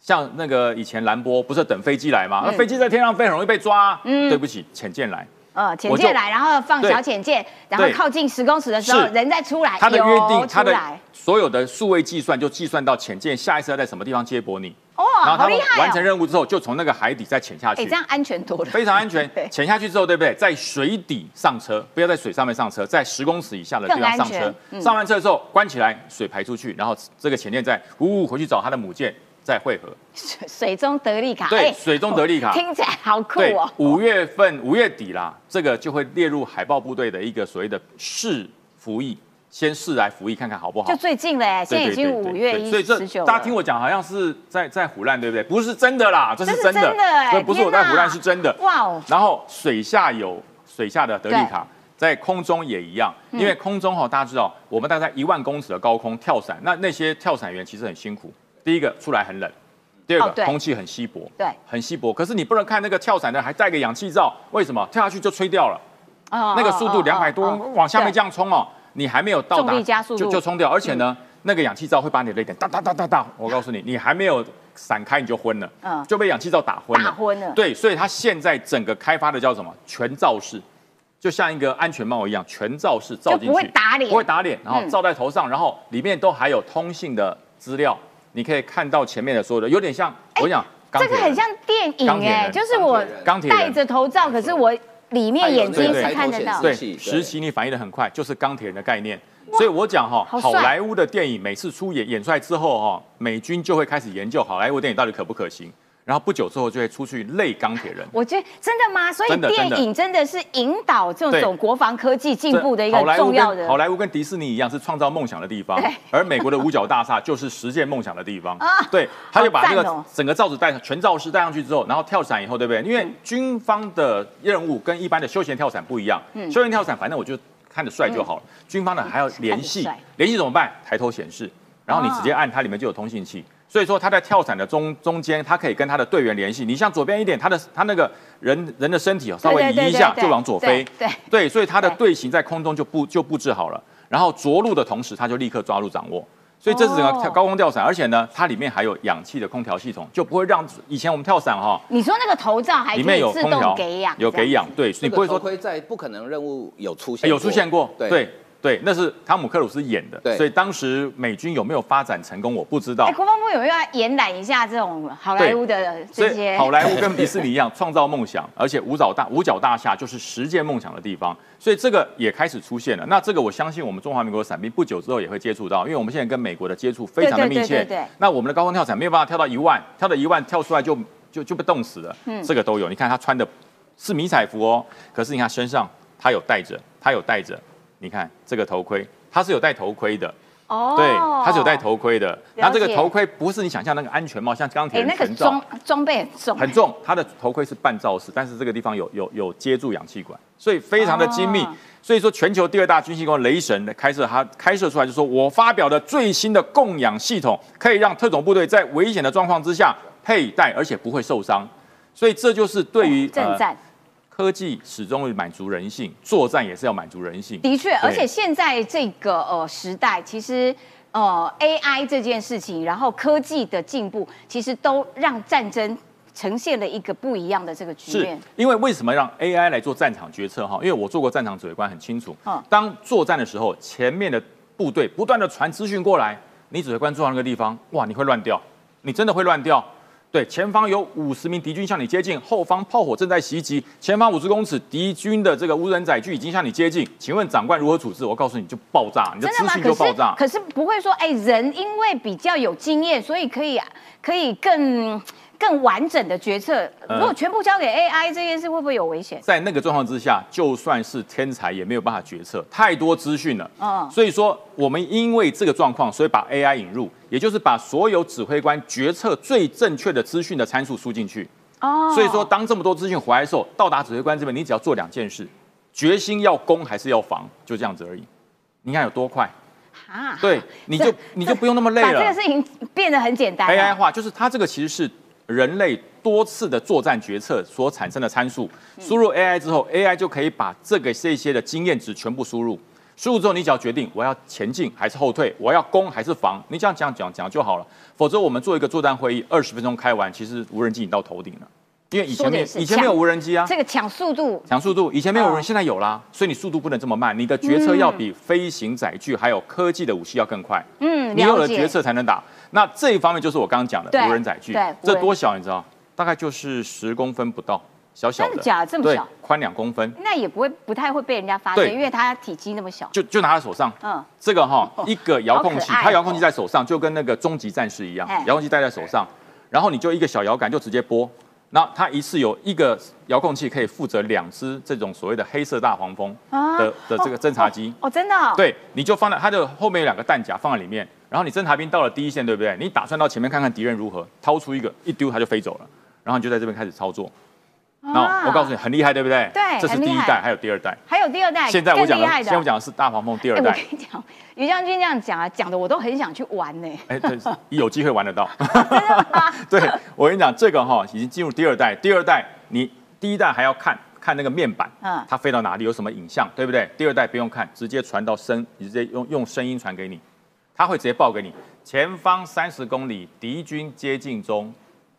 像那个以前兰波不是等飞机来吗？那飞机在天上飞很容易被抓啊，嗯对不起，潜舰来。呃，潜舰来，然后放小潜舰，然后靠近十公尺的时候，人再出来，它的约定，游它的所有的数位计算就计算到潜舰下一次要在什么地方接驳你，哦，然后他们好厉害完成哦！任务之后，就从那个海底再潜下去哎，去这。样安全多了，非常安全 对。潜下去之后，对不对？在水底上车，不要在水上面上车，在十公尺以下的地方上车上完车之后关起来，水排出去，然后这个潜舰再呜呜回去找它的母舰，再汇合。水水中德利卡，对，哎水中德利卡。听起来好酷对哦，。五月份五月底啦，这个就会列入海豹部队的一个所谓的试服役，先试来服役看看好不好就。最近了哎，现在已经五月一所以这十九，大家听我讲，好像是在在胡乱，对不对？不是真的啦，这这是是真的，真的哎这不是我在胡乱，是真的。哇哦，然后水下有水下的德利卡，在空中也一样，嗯因为空中哈，大家知道，我们大概一万公尺的高空跳伞，那那些跳伞员其实很辛苦。第一个出来很冷，第二个空气很稀薄，对。很稀薄。可是你不能看那个跳伞的还带个氧气罩，为什么？跳下去就吹掉了，哦那个速度两百多往下面这样，样冲哦，你还没有到达就就冲掉，而且呢，那个氧气罩会把你的泪点哒哒哒哒哒，我告诉你，你还没有散开你就昏了，嗯。就被氧气罩打昏了，打昏了。对，所以它现在整个开发的叫什么？全罩式，就像一个安全帽一样，全罩式罩进去，不会打脸。不会打脸，然后嗯。罩在头上，然后里面都还有通信的资料，你可以看到前面的所有的，有点像我讲，钢铁人。这个很像电影哎，就是我钢铁戴着头罩，可是我里面眼睛是看得到。对，实习你反应的很快，就是钢铁人的概念。所以我讲哈，好莱坞的电影每次出演演出来之后哈，美军就会开始研究好莱坞电影到底可不可行，然后不久之后就会出去累钢铁人。我觉得真的吗？所以电影真的是引导这对种国防科技进步的一个重要的跟好莱坞跟迪士尼一样是创造梦想的地方，而美国的五角大厦就是实现梦想的地方啊。对，他就把这个整个罩子戴上，全罩式戴上去之后，然后跳伞以后，对不对？因为军方的任务跟一般的休闲跳伞不一样，嗯休闲跳伞反正我就看着帅就好了，军方呢还要联系联系怎么办？抬头显示，然后你直接按它里面就有通信器。所以说他在跳伞的中中间，他可以跟他的队员联系。你向左边一点，他的他那个人人的身体哦，稍微移一下就往左飞。对对对，所以他的对队形在空中就布就布置好了，然后着陆的同时，他就立刻抓住掌握。所以这是整个高空跳伞，而且呢，它里面还有氧气的空调系统，就不会让以前我们跳伞哈、你说那个头罩还里面有空调动给氧，有给氧，对，你不会说盔在不可能任务有出哎现，有出现过，对对对，那是汤姆克鲁斯演的，对所以当时美军有没有发展成功，我不知道哎，。国防部有没有要延揽一下这种好莱坞的这些？好莱坞跟迪士尼一样，创造梦想，而且五角大五角大厦就是实践梦想的地方，所以这个也开始出现了。那这个我相信我们中华民国的伞兵不久之后也会接触到，因为我们现在跟美国的接触非常的密切。对对对对对那我们的高空跳伞没有办法跳到一万，跳到一万跳出来就就就被冻死了。嗯这个都有。你看他穿的是迷彩服哦，可是你看身上他有带着，他有带着，你看这个头盔，它是有戴头盔的。哦对，它是有戴头盔的。那这个头盔不是你想象那个安全帽，像钢铁哎，那个。装装备很重，很重，它的头盔是半罩式，但是这个地方有有有接住氧气管，所以非常的精密。哦所以说，全球第二大军械工雷神的开设，它开设出来就说，我发表的最新的供氧系统，可以让特种部队在危险的状况之下佩戴，而且不会受伤。所以这就是对于正战。科技始终会满足人性，作战也是要满足人性。的确，而且现在这个呃时代，其实呃 AI 这件事情，然后科技的进步，其实都让战争呈现了一个不一样的这个局面。因为为什么让 AI 来做战场决策哈？因为我做过战场指挥官，很清楚。嗯。当作战的时候，前面的部队不断的传资讯过来，你指挥官坐到那个地方，哇，你会乱掉，你真的会乱掉。对，前方有五十名敌军向你接近，后方炮火正在袭击，前方五十公尺敌军的这个无人载具已经向你接近，请问长官如何处置？我告诉你就爆炸，你的资讯就爆炸。可是不会说，哎，人因为比较有经验，所以可以可以更。更完整的决策，如果全部交给 AI 这件事，会不会有危险？在那个状况之下，就算是天才也没有办法决策，太多资讯了。嗯，所以说我们因为这个状况，所以把 AI 引入，也就是把所有指挥官决策最正确的资讯的参数输进去。哦，所以说当这么多资讯回来的时候，到达指挥官这边，你只要做两件事：决心要攻还是要防，就这样子而已。你看有多快？啊，对，你就你就不用那么累了。把这个事情变得很简单。AI 化就是它这个其实是。人类多次的作战决策所产生的参数，输入 AI 之后，AI 就可以把这个这些的经验值全部输入。输入之后，你只要决定我要前进还是后退，我要攻还是防，你这样讲讲讲就好了。否则，我们做一个作战会议，二十分钟开完，其实无人机已经到头顶了。因为以前没以前没有无人机啊，这个抢速度，抢速度，以前没有人，现在有啦，所以你速度不能这么慢，你的决策要比飞行载具还有科技的武器要更快。嗯，你有了决策才能打。那这一方面就是我刚刚讲的无人载具，这多小你知道？大概就是十公分不到，小小的。假？这么小？宽两公分。那也不会不太会被人家发现，因为它体积那么小。就就拿在手上。嗯。这个哈，一个遥控器，它遥控器在手上，就跟那个终极战士一样，遥控器戴在手上，然后你就一个小摇杆就直接拨。那它一次有一个遥控器可以负责两只这种所谓的黑色大黄蜂的的这个侦察机。哦，真的？对，你就放在它的后面有两个弹夹放在里面。然后你侦察兵到了第一线，对不对？你打算到前面看看敌人如何，掏出一个一丢，它就飞走了。然后你就在这边开始操作。那我告诉你，很厉害，对不对？对，这是第一代，还有第二代。还有第二代，现在我讲的，现在我讲的是大黄蜂第二代。我跟你讲，于将军这样讲啊，讲的我都很想去玩呢。哎，对，有机会玩得到。真的吗？对，我跟你讲，这个哈已经进入第二代。第二代，你第一代还要看看那个面板，嗯，它飞到哪里，有什么影像，对不对？第二代不用看，直接传到声，直接用用声音传给你，他会直接报给你。前方三十公里，敌军接近中。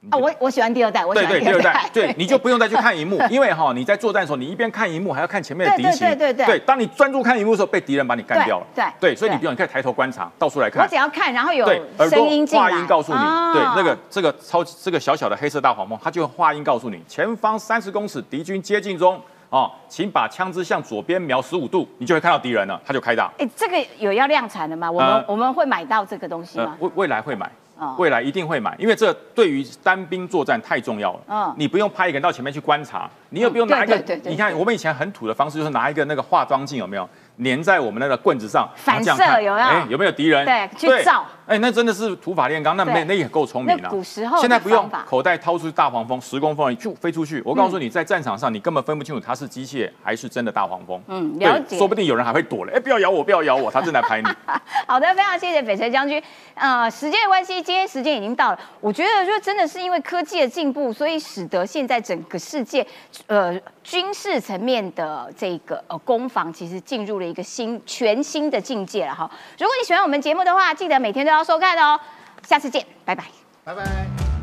啊，我我喜欢第二代，我喜欢第二代。对，你就不用再去看荧幕，因为哈，你在作战的时候，你一边看荧幕，还要看前面的敌情。对对对对。对，当你专注看荧幕的时候，被敌人把你干掉了。对对，所以你不用，你可以抬头观察，到处来看。我只要看，然后有声音话音告诉你，对，那个这个超这个小小的黑色大黄蜂，它就话音告诉你，前方三十公尺，敌军接近中。哦，请把枪支向左边瞄十五度，你就会看到敌人了，他就开打。哎，这个有要量产的吗？我们我们会买到这个东西吗？未未来会买，未来一定会买，因为这对于单兵作战太重要了。嗯，你不用派一个人到前面去观察，你也不用拿一个。你看我们以前很土的方式，就是拿一个那个化妆镜，有没有？粘在我们那个棍子上，反射有没有？哎，有没有敌人？对，去照。哎，那真的是土法炼钢，那那那也够聪明了。古时候现在不用，口袋掏出大黄蜂，十公分就飞出去。我告诉你，在战场上你根本分不清楚它是机械还是真的大黄蜂。嗯，了解。说不定有人还会躲了。哎，不要咬我，不要咬我，他正在拍你。好的，非常谢谢翡翠将军。呃，时间的关系，今天时间已经到了。我觉得，就真的是因为科技的进步，所以使得现在整个世界，呃，军事层面的这个呃攻防，其实进入了一个新全新的境界了哈。如果你喜欢我们节目的话，记得每天都要收看哦。下次见，拜拜，拜拜。